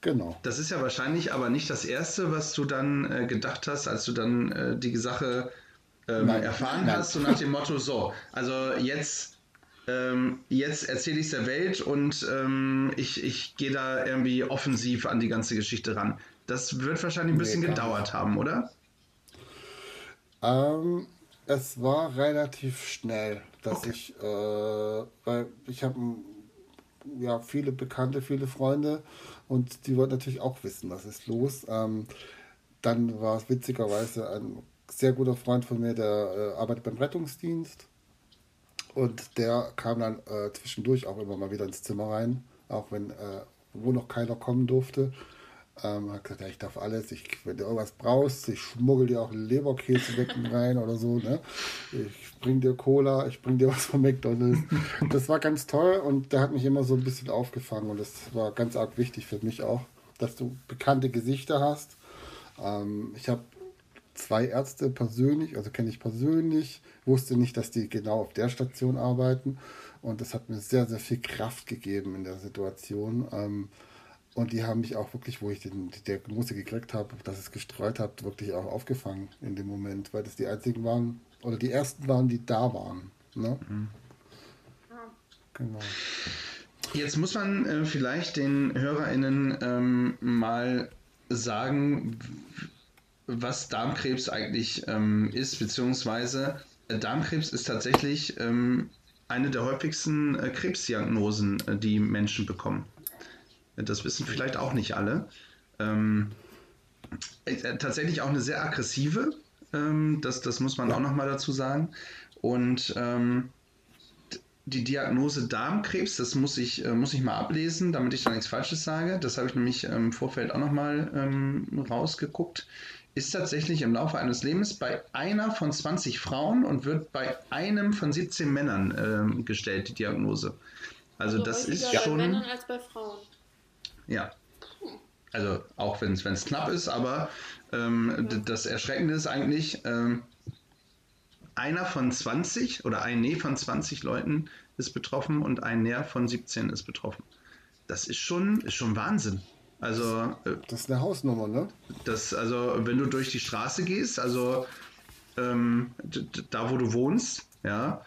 Genau. Das ist ja wahrscheinlich aber nicht das Erste, was du dann äh, gedacht hast, als du dann äh, die Sache ähm, erfahren Nein. hast, so nach dem Motto, so, also jetzt, ähm, jetzt erzähle ich es der Welt und ähm, ich, ich gehe da irgendwie offensiv an die ganze Geschichte ran. Das wird wahrscheinlich ein bisschen nee, gedauert haben, oder? Ähm, es war relativ schnell, dass okay. ich, äh, weil ich habe ja viele Bekannte, viele Freunde und die wollten natürlich auch wissen, was ist los. Ähm, dann war es witzigerweise ein sehr guter Freund von mir, der äh, arbeitet beim Rettungsdienst. Und der kam dann äh, zwischendurch auch immer mal wieder ins Zimmer rein, auch wenn äh, wo noch keiner kommen durfte. Ähm, hat gesagt, ja, ich darf alles, ich, wenn du irgendwas brauchst, ich schmuggel dir auch Leberkäsebecken rein oder so, ne? Ich bring dir Cola, ich bring dir was von McDonalds. Das war ganz toll und der hat mich immer so ein bisschen aufgefangen und das war ganz arg wichtig für mich auch, dass du bekannte Gesichter hast. Ähm, ich habe zwei Ärzte persönlich, also kenne ich persönlich, wusste nicht, dass die genau auf der Station arbeiten und das hat mir sehr, sehr viel Kraft gegeben in der Situation. Ähm, und die haben mich auch wirklich, wo ich den, die Diagnose gekriegt habe, dass es gestreut hat, wirklich auch aufgefangen in dem Moment, weil das die einzigen waren oder die ersten waren, die da waren. Ne? Mhm. Genau. Jetzt muss man äh, vielleicht den HörerInnen ähm, mal sagen, was Darmkrebs eigentlich ähm, ist, beziehungsweise äh, Darmkrebs ist tatsächlich ähm, eine der häufigsten äh, Krebsdiagnosen, äh, die Menschen bekommen. Das wissen vielleicht auch nicht alle. Ähm, äh, tatsächlich auch eine sehr aggressive, ähm, das, das muss man auch nochmal dazu sagen. Und ähm, die Diagnose Darmkrebs, das muss ich, äh, muss ich mal ablesen, damit ich da nichts Falsches sage. Das habe ich nämlich im Vorfeld auch nochmal ähm, rausgeguckt. Ist tatsächlich im Laufe eines Lebens bei einer von 20 Frauen und wird bei einem von 17 Männern ähm, gestellt, die Diagnose. Also, also das ist schon. Bei Männern als bei Frauen. Ja. Also auch wenn es knapp ist, aber ähm, ja. das Erschreckende ist eigentlich, ähm, einer von 20 oder ein Nee von 20 Leuten ist betroffen und ein Näher von 17 ist betroffen. Das ist schon, ist schon Wahnsinn. Also. Äh, das ist eine Hausnummer, ne? Das, also, wenn du durch die Straße gehst, also ähm, da wo du wohnst, ja,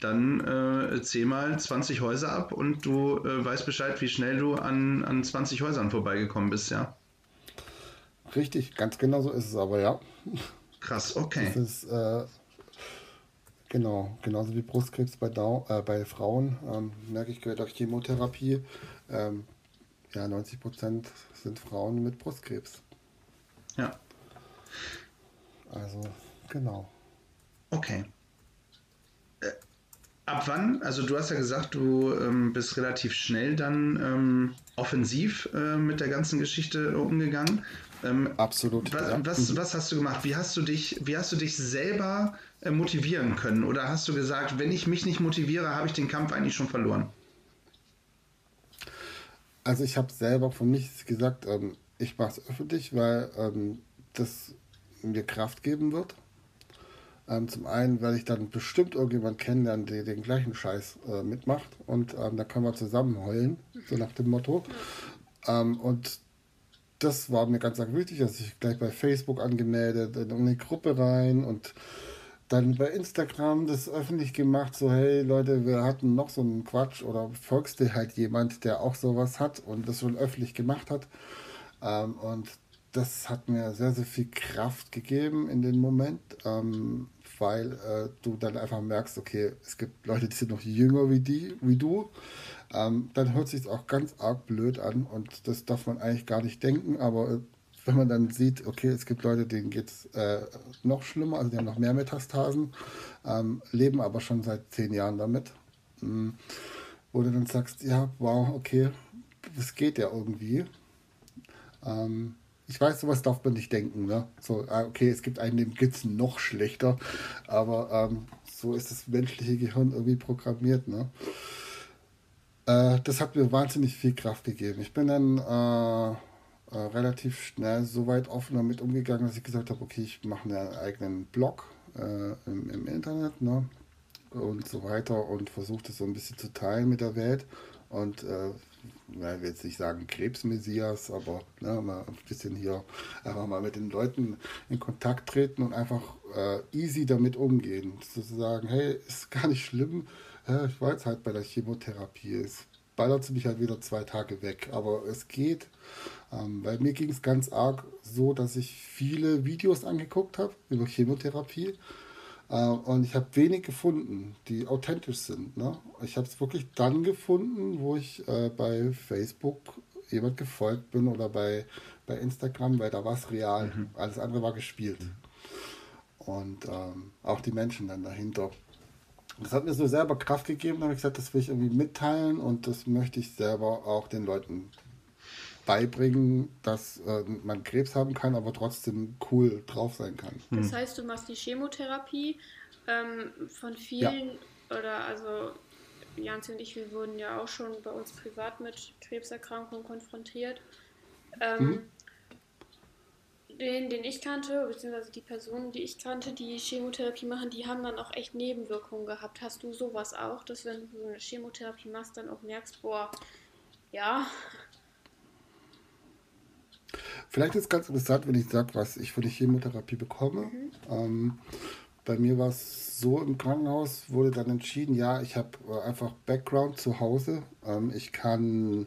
dann äh, zähl mal 20 Häuser ab und du äh, weißt Bescheid, wie schnell du an, an 20 Häusern vorbeigekommen bist, ja. Richtig, ganz genau so ist es aber, ja. Krass, okay. Das ist, äh, genau, genauso wie Brustkrebs bei, Dau äh, bei Frauen, ähm, merke ich gehört auch Chemotherapie. Ähm, ja, 90 Prozent sind Frauen mit Brustkrebs. Ja. Also, genau. Okay. Äh, ab wann, also du hast ja gesagt, du ähm, bist relativ schnell dann ähm, offensiv äh, mit der ganzen Geschichte umgegangen. Ähm, Absolut. Was, ja. was, was, hast du gemacht? Wie hast du dich, wie hast du dich selber äh, motivieren können? Oder hast du gesagt, wenn ich mich nicht motiviere, habe ich den Kampf eigentlich schon verloren? Also ich habe selber von mich gesagt, ähm, ich mache es öffentlich, weil ähm, das mir Kraft geben wird. Ähm, zum einen werde ich dann bestimmt irgendjemand kennenlernen, der den gleichen Scheiß äh, mitmacht und ähm, da können wir zusammen heulen, so nach dem Motto. Ähm, und das war mir ganz arg wichtig, dass ich gleich bei Facebook angemeldet, in eine Gruppe rein und dann bei Instagram das öffentlich gemacht, so hey Leute, wir hatten noch so einen Quatsch oder folgst dir halt jemand, der auch sowas hat und das schon öffentlich gemacht hat. Ähm, und das hat mir sehr, sehr viel Kraft gegeben in dem Moment. Ähm, weil äh, du dann einfach merkst, okay, es gibt Leute, die sind noch jünger wie die, wie du. Ähm, dann hört sich auch ganz arg blöd an und das darf man eigentlich gar nicht denken, aber wenn man dann sieht, okay, es gibt Leute, denen geht es äh, noch schlimmer, also die haben noch mehr Metastasen, ähm, leben aber schon seit zehn Jahren damit. Mhm. Du dann sagst, ja, wow, okay, das geht ja irgendwie. Ähm, ich weiß, sowas darf man nicht denken. Ne? So, ah, okay, es gibt einen, dem geht es noch schlechter, aber ähm, so ist das menschliche Gehirn irgendwie programmiert. Ne? Äh, das hat mir wahnsinnig viel Kraft gegeben. Ich bin dann äh, äh, relativ schnell so weit offen damit umgegangen, dass ich gesagt habe, okay, ich mache einen eigenen Blog äh, im, im, Internet ne? und so weiter und versuche das so ein bisschen zu teilen mit der Welt. Und äh, ich will jetzt nicht sagen Krebsmessias, aber ne, mal ein bisschen hier einfach mal mit den Leuten in Kontakt treten und einfach äh, easy damit umgehen. Sozusagen, hey, ist gar nicht schlimm. Ja, ich war jetzt halt bei der Chemotherapie. Es ballert mich halt wieder zwei Tage weg. Aber es geht. Ähm, bei mir ging es ganz arg so, dass ich viele Videos angeguckt habe über Chemotherapie äh, und ich habe wenig gefunden, die authentisch sind. Ne? Ich habe es wirklich dann gefunden, wo ich äh, bei Facebook jemand gefolgt bin oder bei, bei Instagram, weil da war es real. Mhm. Alles andere war gespielt. Mhm. Und ähm, auch die Menschen dann dahinter. Das hat mir so selber Kraft gegeben, da habe ich gesagt, das will ich irgendwie mitteilen und das möchte ich selber auch den Leuten beibringen, dass äh, man Krebs haben kann, aber trotzdem cool drauf sein kann. Das hm. heißt, du machst die Chemotherapie ähm, von vielen ja. oder also Janzi und ich, wir wurden ja auch schon bei uns privat mit Krebserkrankungen konfrontiert. Ähm, mhm. Den, den ich kannte, beziehungsweise die Personen, die ich kannte, die Chemotherapie machen, die haben dann auch echt Nebenwirkungen gehabt. Hast du sowas auch, dass wenn du so eine Chemotherapie machst, dann auch merkst, boah, ja, Vielleicht ist es ganz interessant, wenn ich sage, was ich für die Chemotherapie bekomme. Mhm. Ähm, bei mir war es so im Krankenhaus, wurde dann entschieden, ja, ich habe äh, einfach Background zu Hause. Ähm, ich kann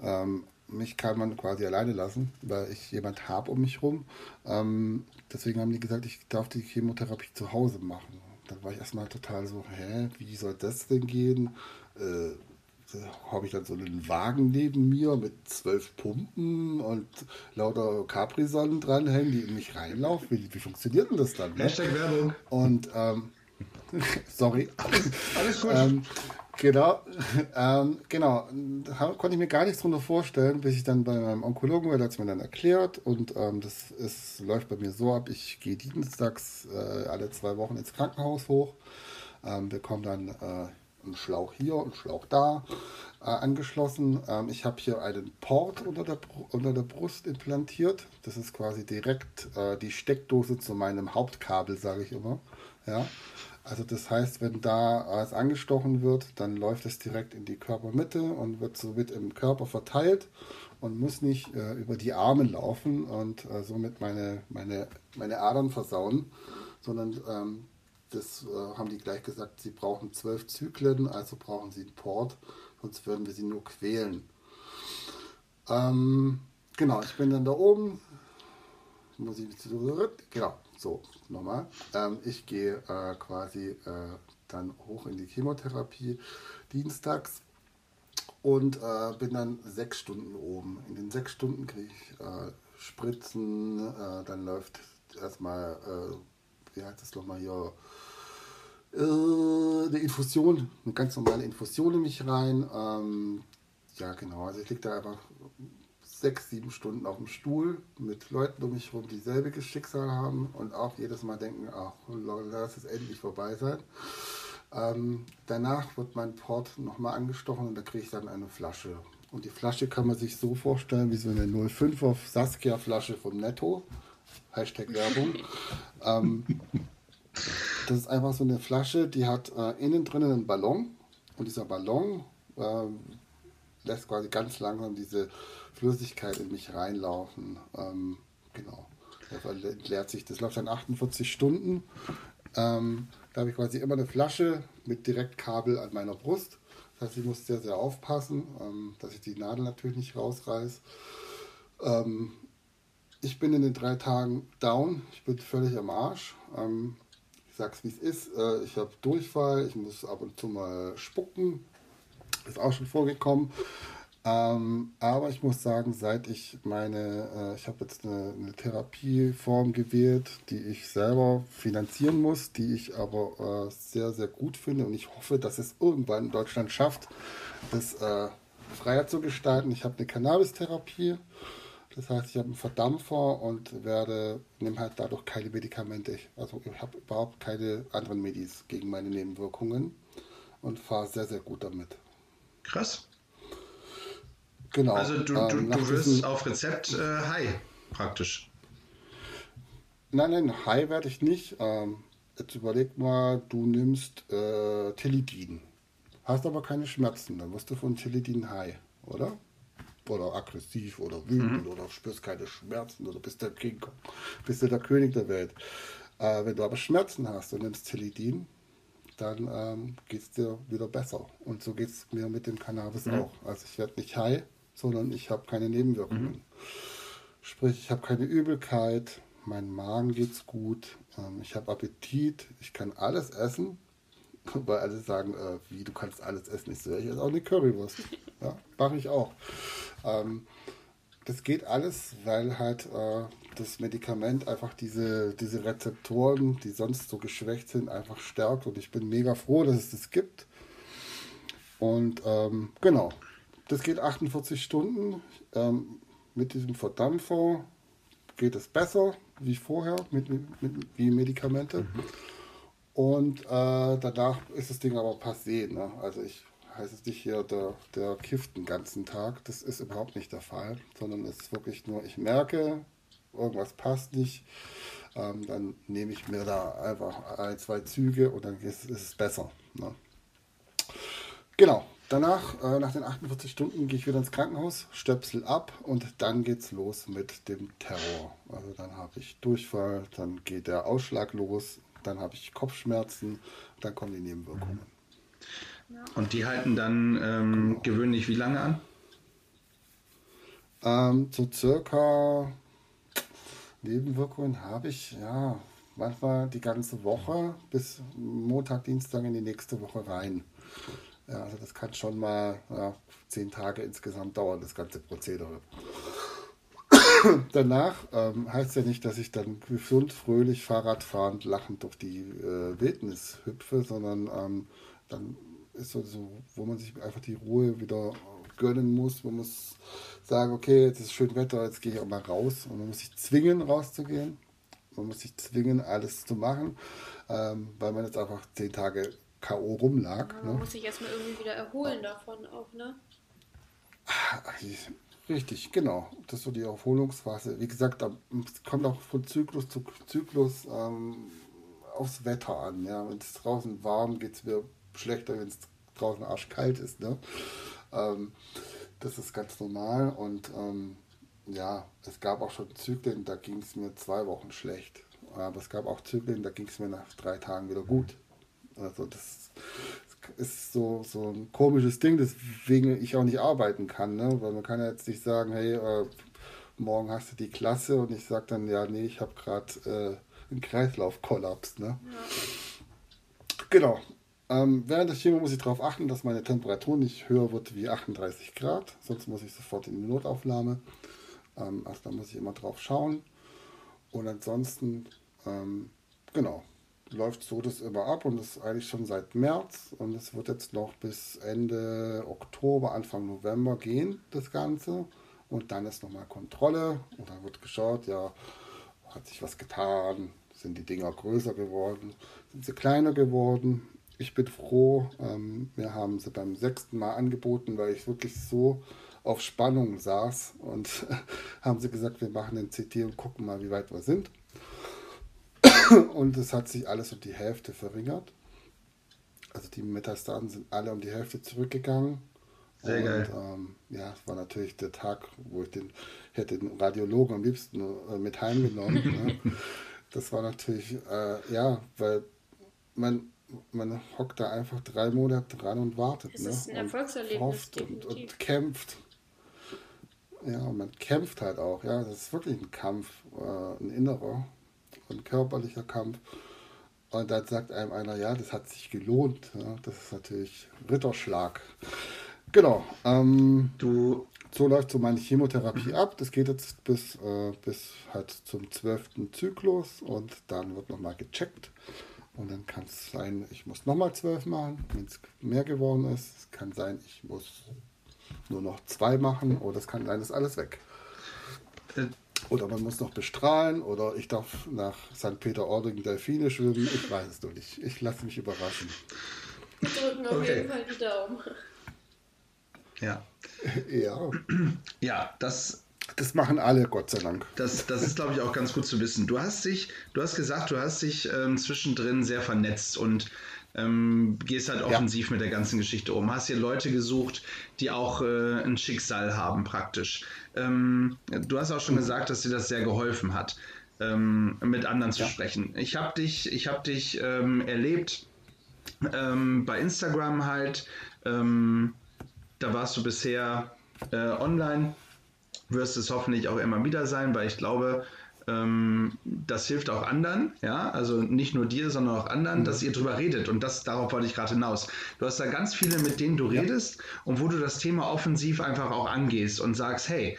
ähm, mich kann man quasi alleine lassen, weil ich jemand habe um mich rum. Ähm, deswegen haben die gesagt, ich darf die Chemotherapie zu Hause machen. Dann war ich erstmal total so, hä, wie soll das denn gehen? Äh, habe ich dann so einen Wagen neben mir mit zwölf Pumpen und lauter Capri-Sonnen dranhängen, die in mich reinlaufen. Wie, wie funktioniert denn das dann? Ne? Hashtag Werbung. Und, ähm, sorry. Alles gut. Ähm, genau, ähm, genau. Konnte ich mir gar nichts drunter vorstellen, bis ich dann bei meinem Onkologen war, der hat es mir dann erklärt. Und ähm, das ist, läuft bei mir so ab, ich gehe dienstags äh, alle zwei Wochen ins Krankenhaus hoch, ähm, bekomme dann... Äh, ein Schlauch hier, ein Schlauch da äh, angeschlossen. Ähm, ich habe hier einen Port unter der, unter der Brust implantiert. Das ist quasi direkt äh, die Steckdose zu meinem Hauptkabel, sage ich immer. Ja. Also das heißt, wenn da es angestochen wird, dann läuft es direkt in die Körpermitte und wird somit im Körper verteilt und muss nicht äh, über die Arme laufen und äh, somit meine, meine, meine Adern versauen, sondern ähm, das äh, haben die gleich gesagt, sie brauchen zwölf Zyklen, also brauchen sie einen Port, sonst würden wir sie nur quälen. Ähm, genau, ich bin dann da oben. Muss ich genau, so, nochmal. Ähm, ich gehe äh, quasi äh, dann hoch in die Chemotherapie dienstags und äh, bin dann sechs Stunden oben. In den sechs Stunden kriege ich äh, Spritzen, äh, dann läuft erstmal, äh, wie heißt das nochmal hier, eine Infusion, eine ganz normale Infusion in mich rein. Ähm, ja, genau. Also ich liege da einfach sechs, sieben Stunden auf dem Stuhl mit Leuten um mich herum, die selbiges Schicksal haben und auch jedes Mal denken, ach, lass es endlich vorbei sein. Ähm, danach wird mein Port nochmal angestochen und da kriege ich dann eine Flasche. Und die Flasche kann man sich so vorstellen wie so eine 05 auf Saskia Flasche vom Netto. Hashtag Werbung. ähm, das ist einfach so eine Flasche, die hat äh, innen drinnen einen Ballon und dieser Ballon äh, lässt quasi ganz langsam diese Flüssigkeit in mich reinlaufen. Ähm, genau. Das entleert sich. Das läuft dann 48 Stunden. Ähm, da habe ich quasi immer eine Flasche mit Direktkabel an meiner Brust. Das heißt, ich muss sehr, sehr aufpassen, ähm, dass ich die Nadel natürlich nicht rausreiße. Ähm, ich bin in den drei Tagen down. Ich bin völlig am Arsch. Ähm, ich sag's wie es ist. Äh, ich habe Durchfall, ich muss ab und zu mal spucken. Ist auch schon vorgekommen. Ähm, aber ich muss sagen, seit ich meine, äh, ich habe jetzt eine, eine, Therapieform gewählt, die ich selber finanzieren muss, die ich aber äh, sehr, sehr gut finde und ich hoffe, dass es irgendwann in Deutschland schafft, das äh, freier zu gestalten. Ich habe eine Cannabis-Therapie. Das heißt, ich habe einen Verdampfer und werde, nehme halt dadurch keine Medikamente. Also ich habe überhaupt keine anderen Medis gegen meine Nebenwirkungen und fahre sehr, sehr gut damit. Krass. Genau. Also du, du, ähm, du wirst diesen, auf Rezept äh, high, praktisch. Nein, nein, high werde ich nicht. Ähm, jetzt überleg mal, du nimmst äh, Tilidin. Hast aber keine Schmerzen, dann wirst du von Tilidin high, oder? oder aggressiv oder wütend mhm. oder spürst keine Schmerzen oder bist der King, bist du der König der Welt. Äh, wenn du aber Schmerzen hast und nimmst Telidin, dann ähm, geht es dir wieder besser. Und so geht es mir mit dem Cannabis mhm. auch. Also ich werde nicht high, sondern ich habe keine Nebenwirkungen. Mhm. Sprich, ich habe keine Übelkeit, mein Magen geht's gut, ähm, ich habe Appetit, ich kann alles essen, weil alle sagen, äh, wie, du kannst alles essen. Ich so, ich esse auch eine Currywurst. Ja, mache ich auch. Ähm, das geht alles, weil halt äh, das Medikament einfach diese, diese Rezeptoren, die sonst so geschwächt sind, einfach stärkt. Und ich bin mega froh, dass es das gibt. Und ähm, genau, das geht 48 Stunden. Ähm, mit diesem Verdampfer geht es besser wie vorher, mit, mit, wie Medikamente. Mhm. Und äh, danach ist das Ding aber passé. Ne? Also ich heißt es nicht hier, der, der kifft den ganzen Tag. Das ist überhaupt nicht der Fall, sondern es ist wirklich nur, ich merke, irgendwas passt nicht. Ähm, dann nehme ich mir da einfach ein, zwei Züge und dann ist, ist es besser. Ne? Genau. Danach, äh, nach den 48 Stunden, gehe ich wieder ins Krankenhaus, stöpsel ab und dann geht's los mit dem Terror. Also dann habe ich Durchfall, dann geht der Ausschlag los, dann habe ich Kopfschmerzen, dann kommen die Nebenwirkungen. Und die halten dann ähm, gewöhnlich wie lange an? Ähm, so circa Nebenwirkungen habe ich, ja, manchmal die ganze Woche bis Montag, Dienstag in die nächste Woche rein. Ja, also das kann schon mal ja, zehn Tage insgesamt dauern, das ganze Prozedere. Danach ähm, heißt ja nicht, dass ich dann gesund, fröhlich, Fahrradfahrend, lachend durch die äh, Wildnis hüpfe, sondern ähm, dann ist so, so, wo man sich einfach die Ruhe wieder gönnen muss. Man muss sagen, okay, jetzt ist schön Wetter, jetzt gehe ich auch mal raus. Und man muss sich zwingen, rauszugehen. Man muss sich zwingen, alles zu machen, ähm, weil man jetzt einfach zehn Tage K.O. rumlag. Man ne? muss sich erstmal irgendwie wieder erholen davon auch, ne? Richtig, genau. Das ist so die Erholungsphase. Wie gesagt, es kommt auch von Zyklus zu Zyklus ähm, aufs Wetter an. Ja? Wenn es draußen warm geht es mir schlechter, wenn es draußen arschkalt ist. Ne? Ähm, das ist ganz normal und ähm, ja, es gab auch schon Zyklen, da ging es mir zwei Wochen schlecht. Aber es gab auch Zyklen, da ging es mir nach drei Tagen wieder gut. Also das ist so, so ein komisches Ding, deswegen ich auch nicht arbeiten kann. Ne? Weil man kann ja jetzt nicht sagen, hey, äh, morgen hast du die Klasse und ich sage dann, ja, nee, ich habe gerade äh, einen Kreislaufkollaps. Ne? Ja. Genau. Ähm, während der Chemo muss ich darauf achten, dass meine Temperatur nicht höher wird wie 38 Grad, sonst muss ich sofort in die Notaufnahme. Ähm, also da muss ich immer drauf schauen. Und ansonsten, ähm, genau, läuft so das immer ab und das ist eigentlich schon seit März und es wird jetzt noch bis Ende Oktober, Anfang November gehen, das Ganze. Und dann ist nochmal Kontrolle und dann wird geschaut, ja, hat sich was getan, sind die Dinger größer geworden, sind sie kleiner geworden. Ich bin froh, ähm, wir haben sie beim sechsten Mal angeboten, weil ich wirklich so auf Spannung saß und haben sie gesagt, wir machen den CT und gucken mal, wie weit wir sind. Und es hat sich alles um die Hälfte verringert. Also die Metastasen sind alle um die Hälfte zurückgegangen. Sehr und, geil. Ähm, ja, es war natürlich der Tag, wo ich den hätte den Radiologen am liebsten äh, mit heimgenommen. ne? Das war natürlich, äh, ja, weil man, man hockt da einfach drei Monate dran und wartet. Es ne? ist ein Erfolgserlebnis, und, und, und, kämpft. Ja, man kämpft halt auch. Ja, das ist wirklich ein Kampf, äh, ein innerer ein körperlicher Kampf. Und dann sagt einem einer, ja, das hat sich gelohnt. Ja, das ist natürlich Ritterschlag. Genau. Ähm, du. So läuft so meine Chemotherapie ab. Das geht jetzt bis, äh, bis halt zum zwölften Zyklus und dann wird nochmal gecheckt. Und dann kann es sein, ich muss nochmal zwölf machen, wenn es mehr geworden ist. Es kann sein, ich muss nur noch zwei machen oder es kann sein, ist alles weg. Oder man muss noch bestrahlen oder ich darf nach St. Peter-Ording Delfine schwimmen. Ich weiß es noch nicht. Ich lasse mich überraschen. Wir drücken auf okay. jeden Fall die Daumen. Ja. Ja. Ja, das. Das machen alle, Gott sei Dank. Das, das ist, glaube ich, auch ganz gut zu wissen. Du hast dich, du hast gesagt, du hast dich ähm, zwischendrin sehr vernetzt und ähm, gehst halt offensiv ja. mit der ganzen Geschichte um. Hast hier Leute gesucht, die auch äh, ein Schicksal haben, praktisch. Ähm, du hast auch schon gesagt, dass dir das sehr geholfen hat, ähm, mit anderen zu ja. sprechen. Ich habe dich, ich hab dich ähm, erlebt ähm, bei Instagram halt. Ähm, da warst du bisher äh, online, wirst es hoffentlich auch immer wieder sein, weil ich glaube, ähm, das hilft auch anderen, ja, also nicht nur dir, sondern auch anderen, mhm. dass ihr drüber redet. Und das, darauf wollte ich gerade hinaus. Du hast da ganz viele, mit denen du ja. redest und wo du das Thema offensiv einfach auch angehst und sagst, hey,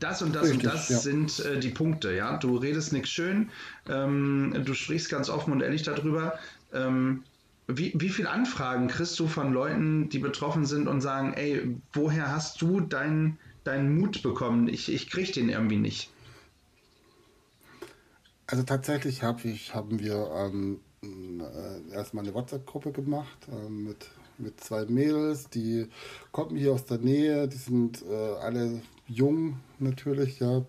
das und das Richtig, und das ja. sind äh, die Punkte, ja. Du redest nichts schön, ähm, du sprichst ganz offen und ehrlich darüber. Ähm, wie, wie viele Anfragen kriegst du von Leuten, die betroffen sind und sagen, ey, woher hast du deinen dein Mut bekommen? Ich, ich krieg den irgendwie nicht. Also tatsächlich hab ich, haben wir ähm, äh, erstmal eine WhatsApp-Gruppe gemacht äh, mit, mit zwei Mädels, die kommen hier aus der Nähe, die sind äh, alle jung natürlich, ja,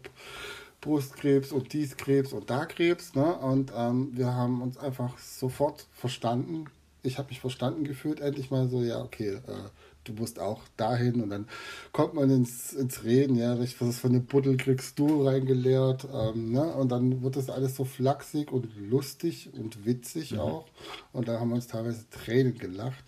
Brustkrebs und dies Krebs und da Krebs, ne? Und ähm, wir haben uns einfach sofort verstanden. Ich habe mich verstanden gefühlt, endlich mal so, ja, okay, äh, du musst auch dahin und dann kommt man ins, ins Reden, ja, was für eine Buddel kriegst du reingeleert, ähm, ne? und dann wird das alles so flachsig und lustig und witzig mhm. auch und da haben wir uns teilweise Tränen gelacht.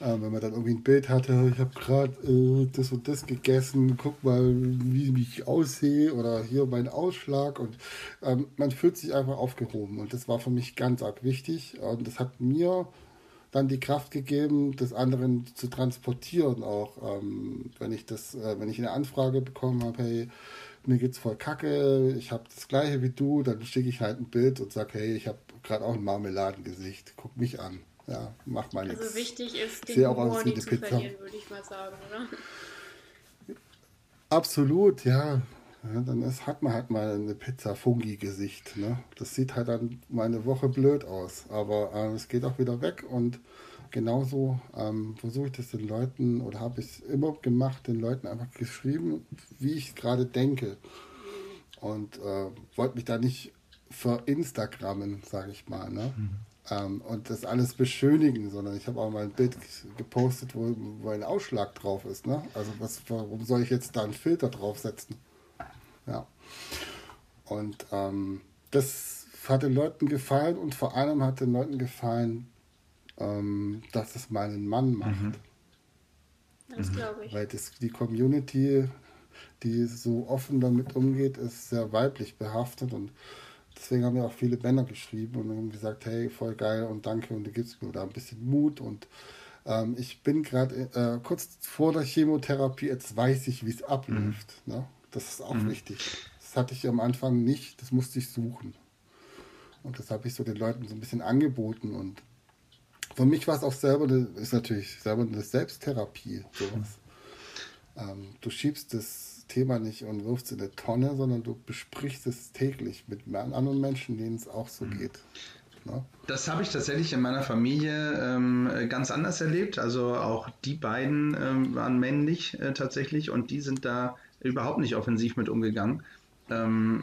äh, wenn man dann irgendwie ein Bild hatte, ich habe gerade äh, das und das gegessen, guck mal, wie ich aussehe oder hier mein Ausschlag und ähm, man fühlt sich einfach aufgehoben und das war für mich ganz arg wichtig und das hat mir dann die Kraft gegeben, das anderen zu transportieren auch, ähm, wenn ich das, äh, wenn ich eine Anfrage bekommen habe, hey, mir geht's voll kacke, ich habe das gleiche wie du, dann schicke ich halt ein Bild und sage, hey, ich habe gerade auch ein Marmeladengesicht, guck mich an. Ja, mach mal nichts. Also wichtig ist, den Humor nie zu Pizza. verlieren, würde ich mal sagen, oder? Absolut, ja. Ja dann ist, hat man halt mal eine Pizza-Fungi-Gesicht. Ne? Das sieht halt dann mal eine Woche blöd aus, aber äh, es geht auch wieder weg und genauso ähm, versuche ich das den Leuten oder habe ich es immer gemacht, den Leuten einfach geschrieben, wie ich gerade denke. Und äh, wollte mich da nicht verinstagrammen, sage ich mal. Ne? Mhm ähm, und das alles beschönigen, sondern ich habe auch mal ein Bild gepostet, wo, wo ein Ausschlag drauf ist. Ne? Also was, warum soll ich jetzt da einen Filter draufsetzen? Ja. Und ähm, das hat den Leuten gefallen und vor allem hat den Leuten gefallen, ähm, dass es meinen Mann macht. Mhm. Das glaube ich. Weil das, die Community, die so offen damit umgeht, ist sehr weiblich behaftet und deswegen haben ja auch viele Männer geschrieben und haben gesagt, hey, voll geil und danke und du gibst mir da ein bisschen Mut und ähm, ich bin gerade äh, kurz vor der Chemotherapie, jetzt weiß ich, wie es abläuft. Mhm. Ne? Das ist auch mhm. wichtig. Das hatte ich am Anfang nicht, das musste ich suchen. Und das habe ich so den Leuten so ein bisschen angeboten und für mich war es auch selber, eine, ist natürlich selber eine Selbsttherapie, sowas. Mhm. Ähm, du schiebst das Thema nicht und wirfst in eine Tonne, sondern du besprichst es täglich mit anderen Menschen, denen es auch so mhm. geht. Ne? Das habe ich tatsächlich in meiner Familie ähm, ganz anders erlebt. Also auch die beiden ähm, waren männlich äh, tatsächlich und die sind da überhaupt nicht offensiv mit umgegangen. Ähm,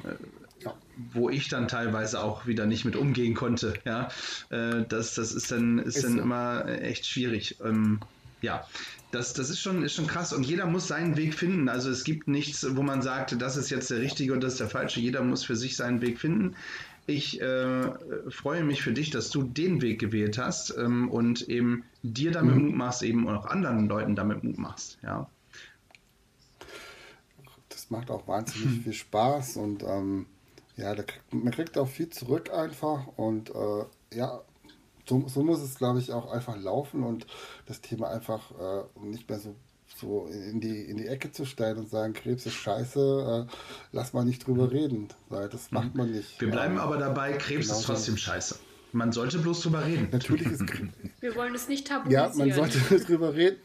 ja. wo ich dann teilweise auch wieder nicht mit umgehen konnte. Ja, äh, das, das ist dann, ist, ist dann so. immer echt schwierig. Ähm, ja, das, das ist, schon, ist schon krass und jeder muss seinen Weg finden. Also es gibt nichts, wo man sagt, das ist jetzt der richtige und das ist der falsche. Jeder muss für sich seinen Weg finden. Ich äh, freue mich für dich, dass du den Weg gewählt hast ähm, und eben dir damit mhm. Mut machst, eben auch anderen Leuten damit Mut machst. Ja. Das macht auch wahnsinnig viel Spaß und ähm, ja, kriegt, man kriegt auch viel zurück einfach und äh, ja, so, so muss es, glaube ich, auch einfach laufen und das Thema einfach äh, nicht mehr so, so in, die, in die Ecke zu stellen und sagen, Krebs ist scheiße, äh, lass mal nicht drüber reden, weil das macht man nicht. Wir bleiben aber dabei, Krebs genau ist trotzdem scheiße. Man sollte bloß drüber reden. Natürlich ist Wir wollen es nicht tabuisieren. Ja, man sollte drüber reden.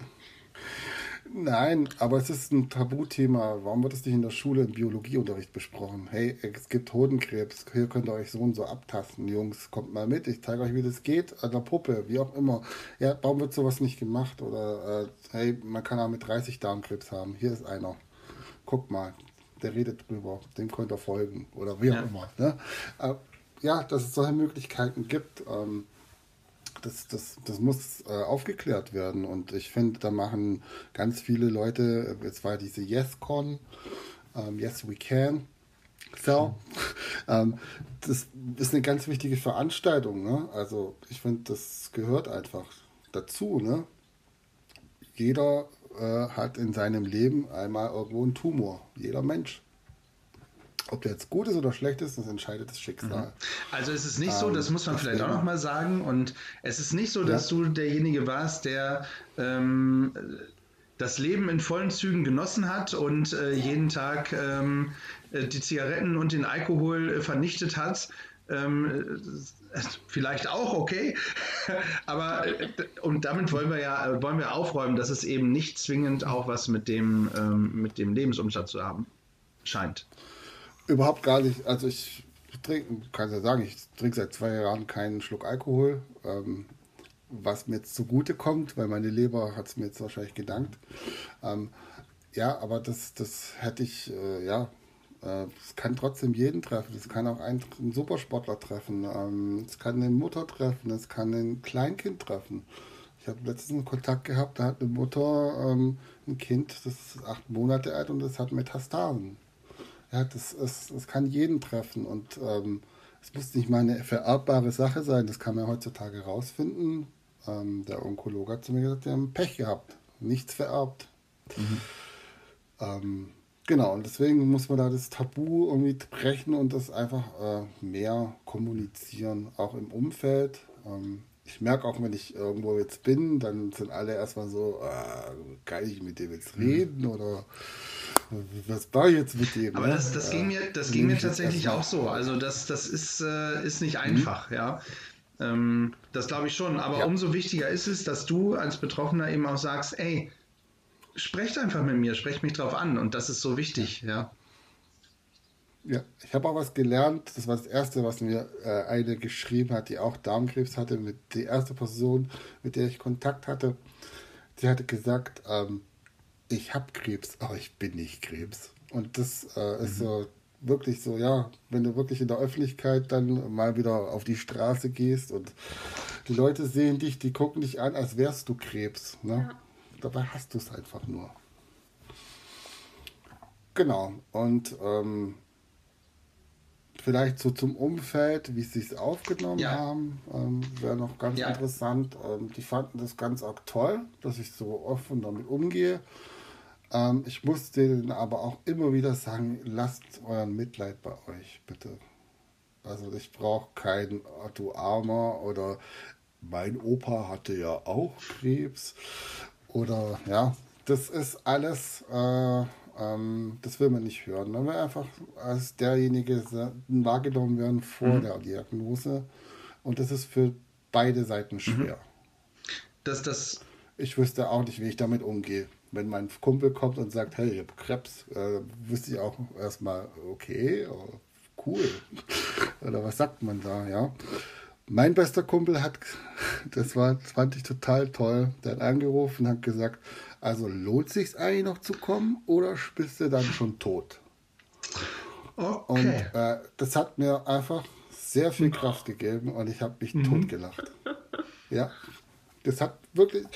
Nein, aber es ist ein Tabuthema. Warum wird es nicht in der Schule im Biologieunterricht besprochen? Hey, es gibt Hodenkrebs, hier könnt ihr euch so und so abtasten. Jungs, kommt mal mit, ich zeige euch, wie das geht, an der Puppe, wie auch immer. Ja, warum wird sowas nicht gemacht? Oder, äh, hey, man kann auch mit 30 Darmkrebs haben, hier ist einer. Guck mal, der redet drüber, dem könnt ihr folgen. Oder wie auch ja. immer. Ne? Äh, ja, dass es solche Möglichkeiten gibt. Ähm, das, das, das muss äh, aufgeklärt werden. Und ich finde, da machen ganz viele Leute, jetzt war diese YesCon, ähm, Yes We Can, so, ähm, das ist eine ganz wichtige Veranstaltung. Ne? Also ich finde, das gehört einfach dazu. Ne? Jeder äh, hat in seinem Leben einmal irgendwo einen Tumor. Jeder Mensch. Ob der jetzt gut ist oder schlecht ist, das entscheidet das Schicksal. Mhm. Also es ist nicht ähm, so, das muss man vielleicht auch nochmal sagen, und es ist nicht so, dass ja. du derjenige warst, der ähm, das Leben in vollen Zügen genossen hat und äh, jeden Tag ähm, äh, die Zigaretten und den Alkohol äh, vernichtet hat. Ähm, äh, vielleicht auch okay, aber äh, und damit wollen wir ja wollen wir aufräumen, dass es eben nicht zwingend auch was mit dem ähm, mit dem Lebensumstand zu haben scheint. Überhaupt gar nicht. Also ich trinke, kann ja sagen, ich trinke seit zwei Jahren keinen Schluck Alkohol, ähm, was mir jetzt zugute kommt, weil meine Leber hat es mir jetzt wahrscheinlich gedankt. Ähm, ja, aber das, das hätte ich, äh, ja, äh, es kann trotzdem jeden treffen. Es kann auch einen, einen Supersportler treffen. Ähm, es kann eine Mutter treffen. Es kann ein Kleinkind treffen. Ich habe letztens einen Kontakt gehabt, da hat eine Mutter ähm, ein Kind, das ist acht Monate alt und das hat Metastasen. Ja, das, ist, das kann jeden treffen und ähm, es muss nicht mal eine vererbbare Sache sein, das kann man heutzutage rausfinden. ähm, der Onkologe hat zu mir gesagt, die haben Pech gehabt, nichts vererbt. Mhm. Ähm, genau, und deswegen muss man da das Tabu irgendwie brechen und das einfach äh, mehr kommunizieren, auch im Umfeld. Ähm, ich merke auch, wenn ich irgendwo jetzt bin, dann sind alle erstmal so, äh, kann ich mit dem jetzt mhm. reden oder was war jetzt mit dem? Aber ne? das, das ging mir, das ging mir tatsächlich auch so. Also das, das ist, äh, ist nicht mhm. einfach, mhm. ja. Ähm, das glaube ich schon. Aber ja. umso wichtiger ist es, dass du als Betroffener eben auch sagst, ey, sprecht einfach mit mir, sprecht mich drauf an. Und das ist so wichtig, ja. Ja, ich habe auch was gelernt. Das war das erste, was mir äh, eine geschrieben hat, die auch Darmkrebs hatte. Mit die erste Person, mit der ich Kontakt hatte, die hatte gesagt, ähm, ich habe Krebs, aber ich bin nicht Krebs. Und das äh, ist mhm. so wirklich so, ja, wenn du wirklich in der Öffentlichkeit dann mal wieder auf die Straße gehst und die Leute sehen dich, die gucken dich an, als wärst du Krebs. Ne? Ja. Dabei hast du es einfach nur. Genau. Und ähm, vielleicht so zum Umfeld, wie sie es aufgenommen ja. haben, ähm, wäre noch ganz ja. interessant. Ähm, die fanden das ganz arg toll, dass ich so offen damit umgehe. Ähm, ich muss denen aber auch immer wieder sagen, lasst euren Mitleid bei euch, bitte. Also ich brauche kein Otto Armer oder mein Opa hatte ja auch Krebs oder ja, das ist alles, äh, ähm, das will man nicht hören. Man will einfach als derjenige wahrgenommen werden vor mhm. der Diagnose und das ist für beide Seiten mhm. schwer. Mhm. Das, das ich wüsste auch nicht, wie ich damit umgehe wenn mein Kumpel kommt und sagt, hey, ich habe Krebs, äh, wüsste ich auch erstmal, okay, oh, cool. Oder was sagt man da, ja. Mein bester Kumpel hat, das war, das fand ich total toll, der hat angerufen und hat gesagt, also lohnt sich eigentlich noch zu kommen oder bist du dann schon tot? Okay. Und äh, das hat mir einfach sehr viel Kraft gegeben und ich habe mich mhm. totgelacht. Ja, das hat wirklich,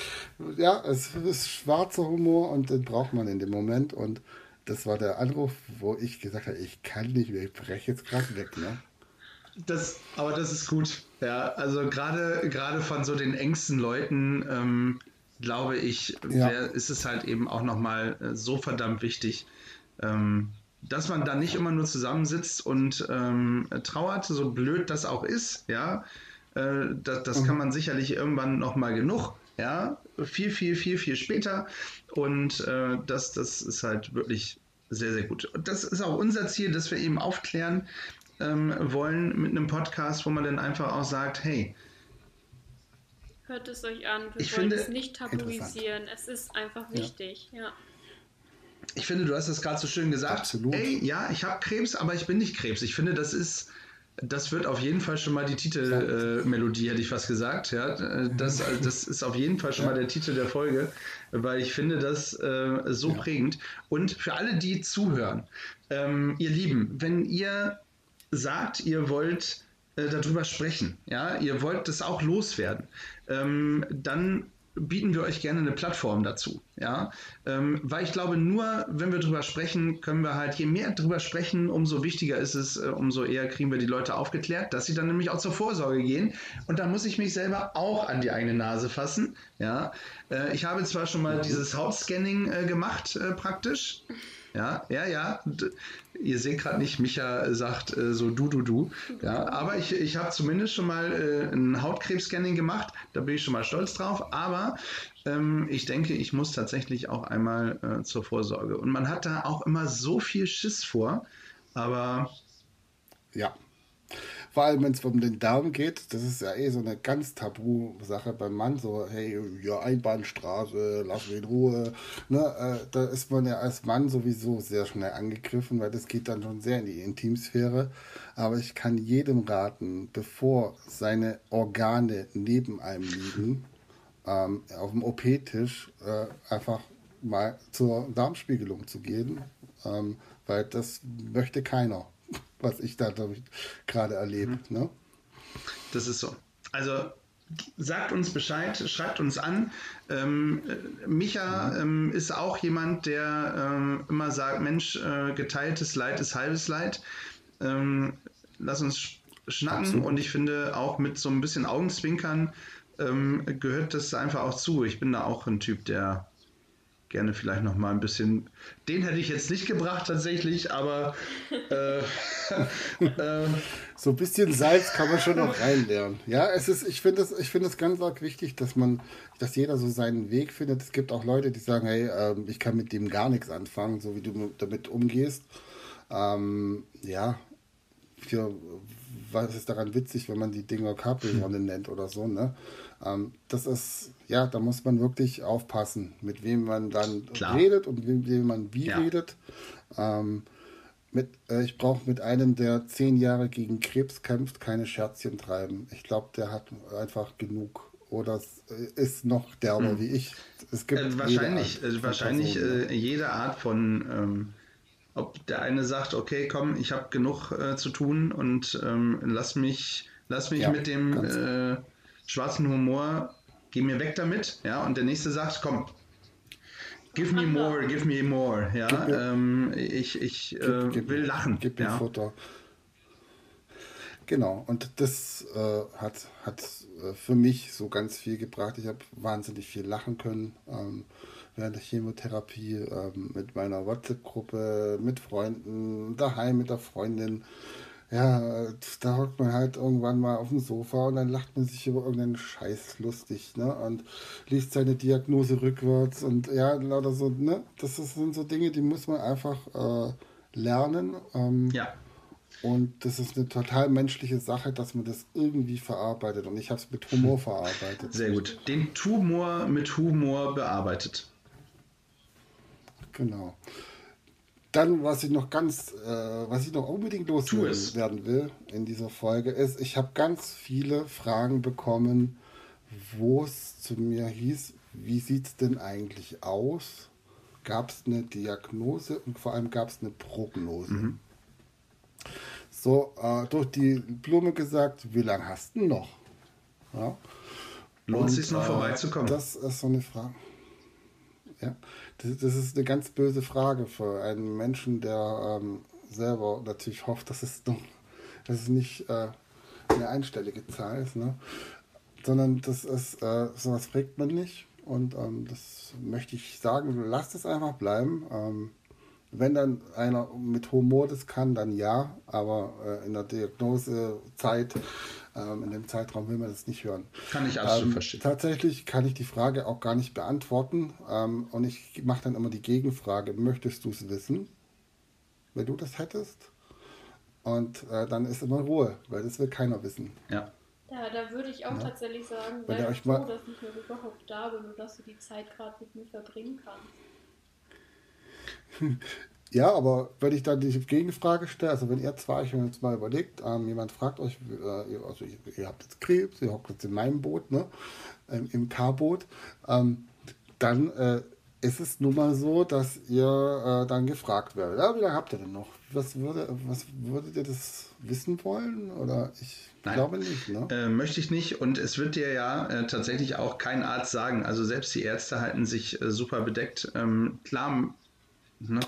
ja, es ist schwarzer Humor und den braucht man in dem Moment. Und das war der Anruf, wo ich gesagt habe, ich kann nicht mehr, ich breche jetzt gerade weg. Ne? Das, aber das ist gut. Ja, also gerade gerade von so den engsten Leuten, ähm, glaube ich, ja. wär, ist es halt eben auch nochmal äh, so verdammt wichtig, ähm, dass man da nicht immer nur zusammensitzt und ähm, trauert, so blöd das auch ist, ja. Äh, das, das mhm. kann man sicherlich irgendwann noch mal genug. Ja, viel, viel, viel, viel später. Und äh, das, das ist halt wirklich sehr, sehr gut. Und das ist auch unser Ziel, dass wir eben aufklären ähm, wollen mit einem Podcast, wo man dann einfach auch sagt, hey, hört es euch an. Wir ich wollen finde, es nicht tabuisieren. Es ist einfach wichtig, ja. ja. Ich finde, du hast es gerade so schön gesagt. Absolut. Ey, ja, ich habe Krebs, aber ich bin nicht Krebs. Ich finde, das ist das wird auf jeden Fall schon mal die Titelmelodie, äh, hätte ich fast gesagt. Ja, das, das ist auf jeden Fall schon mal der Titel der Folge, weil ich finde das äh, so ja. prägend. Und für alle, die zuhören, ähm, ihr Lieben, wenn ihr sagt, ihr wollt äh, darüber sprechen, ja, ihr wollt das auch loswerden, ähm, dann bieten wir euch gerne eine Plattform dazu. Ja? Ähm, weil ich glaube, nur wenn wir drüber sprechen, können wir halt, je mehr drüber sprechen, umso wichtiger ist es, äh, umso eher kriegen wir die Leute aufgeklärt, dass sie dann nämlich auch zur Vorsorge gehen. Und da muss ich mich selber auch an die eigene Nase fassen. Ja? Äh, ich habe zwar schon mal dieses Hautscanning äh, gemacht, äh, praktisch. Ja, ja, ja. Ihr seht gerade nicht, Micha sagt äh, so du, du, du. Ja, aber ich, ich habe zumindest schon mal äh, ein Hautkrebs-Scanning gemacht. Da bin ich schon mal stolz drauf. Aber ähm, ich denke, ich muss tatsächlich auch einmal äh, zur Vorsorge. Und man hat da auch immer so viel Schiss vor. Aber. Ja. Vor allem, wenn es um den Darm geht, das ist ja eh so eine ganz Tabu-Sache beim Mann. So, hey, ja, Einbahnstraße, lass mich in Ruhe. Ne, äh, da ist man ja als Mann sowieso sehr schnell angegriffen, weil das geht dann schon sehr in die Intimsphäre. Aber ich kann jedem raten, bevor seine Organe neben einem liegen, ähm, auf dem OP-Tisch äh, einfach mal zur Darmspiegelung zu gehen, ähm, weil das möchte keiner was ich da, glaube ich, gerade erlebe. Mhm. Ne? Das ist so. Also sagt uns Bescheid, schreibt uns an. Ähm, Micha ähm, ist auch jemand, der ähm, immer sagt, Mensch, äh, geteiltes Leid ist halbes Leid. Ähm, lass uns schnacken Absolut. und ich finde auch mit so ein bisschen Augenzwinkern ähm, gehört das einfach auch zu. Ich bin da auch ein Typ, der gerne vielleicht noch mal ein bisschen. Den hätte ich jetzt nicht gebracht tatsächlich, aber äh, äh, so ein bisschen Salz kann man schon noch reinlernen. Ja, es ist, ich finde es, ich finde es ganz arg wichtig, dass man, dass jeder so seinen Weg findet. Es gibt auch Leute, die sagen, hey, äh, ich kann mit dem gar nichts anfangen, so wie du damit umgehst. Ähm, ja, für, was ist daran witzig, wenn man die Dinger Capri-Sonne nennt oder so, ne? Ähm, das ist, ja, da muss man wirklich aufpassen, mit wem man dann Klar. redet und mit wem man wie ja. redet. Ähm, mit, äh, ich brauche mit einem, der zehn Jahre gegen Krebs kämpft, keine Scherzchen treiben. Ich glaube, der hat einfach genug. Oder äh, ist noch derber hm. wie ich. Es gibt äh, wahrscheinlich, jede Art, äh, wahrscheinlich äh, jede Art von ähm, ob der eine sagt, okay, komm, ich habe genug äh, zu tun und ähm, lass mich, lass mich ja, mit dem äh, schwarzen Humor, geh mir weg damit, ja, und der nächste sagt, komm, give me more, give me more, ja, mir, ähm, ich, ich äh, gib, will lachen. Gib mir ja. Futter. Genau, und das äh, hat, hat äh, für mich so ganz viel gebracht. Ich habe wahnsinnig viel lachen können. Ähm, während der Chemotherapie ähm, mit meiner WhatsApp-Gruppe, mit Freunden, daheim mit der Freundin. Ja, da hockt man halt irgendwann mal auf dem Sofa und dann lacht man sich über irgendeinen Scheiß lustig, ne? Und liest seine Diagnose rückwärts und ja, lauter so, ne? Das sind so Dinge, die muss man einfach äh, lernen. Ähm, ja. Und das ist eine total menschliche Sache, dass man das irgendwie verarbeitet. Und ich habe es mit Humor verarbeitet. Sehr gut. Den Tumor mit Humor bearbeitet. Genau. Dann, was ich noch ganz, äh, was ich noch unbedingt loswerden will in dieser Folge, ist, ich habe ganz viele Fragen bekommen, wo es zu mir hieß, wie sieht es denn eigentlich aus? Gab es eine Diagnose und vor allem gab es eine Prognose? Mhm. So, äh, durch die Blume gesagt, wie lange hast du noch? Ja. Lohnt es sich noch äh, vorbeizukommen? Das ist so eine Frage. Ja. Das, das, ist eine ganz böse Frage für einen Menschen, der ähm, selber natürlich hofft, dass es, noch, dass es nicht äh, eine einstellige Zahl ist, ne? sondern das ist, äh, sowas fragt man nicht. Und ähm, das möchte ich sagen, lasst es einfach bleiben. Ähm, wenn dann einer mit Humor das kann, dann ja, aber äh, in der Diagnosezeit in dem Zeitraum will man das nicht hören. Kann ich absolut ähm, verstehen. Tatsächlich kann ich die Frage auch gar nicht beantworten. Ähm, und ich mache dann immer die Gegenfrage: Möchtest du es wissen, wenn du das hättest? Und äh, dann ist immer Ruhe, weil das will keiner wissen. Ja. Ja, da würde ich auch ja. tatsächlich sagen, sei froh, mal... dass ich mir überhaupt da bin und dass du die Zeit gerade mit mir verbringen kannst. Ja, aber wenn ich dann die Gegenfrage stelle, also wenn ihr zwei euch jetzt mal überlegt, ähm, jemand fragt euch, äh, also ihr, ihr, habt jetzt Krebs, ihr hockt jetzt in meinem Boot, ne, ähm, im K-Boot, ähm, dann äh, ist es nun mal so, dass ihr äh, dann gefragt werdet. Ja, wie lange habt ihr denn noch? Was, würde, was würdet ihr das wissen wollen? Oder ich Nein, glaube nicht. Ne? Äh, möchte ich nicht. Und es wird dir ja äh, tatsächlich auch kein Arzt sagen. Also selbst die Ärzte halten sich äh, super bedeckt. Ähm, klar, ne?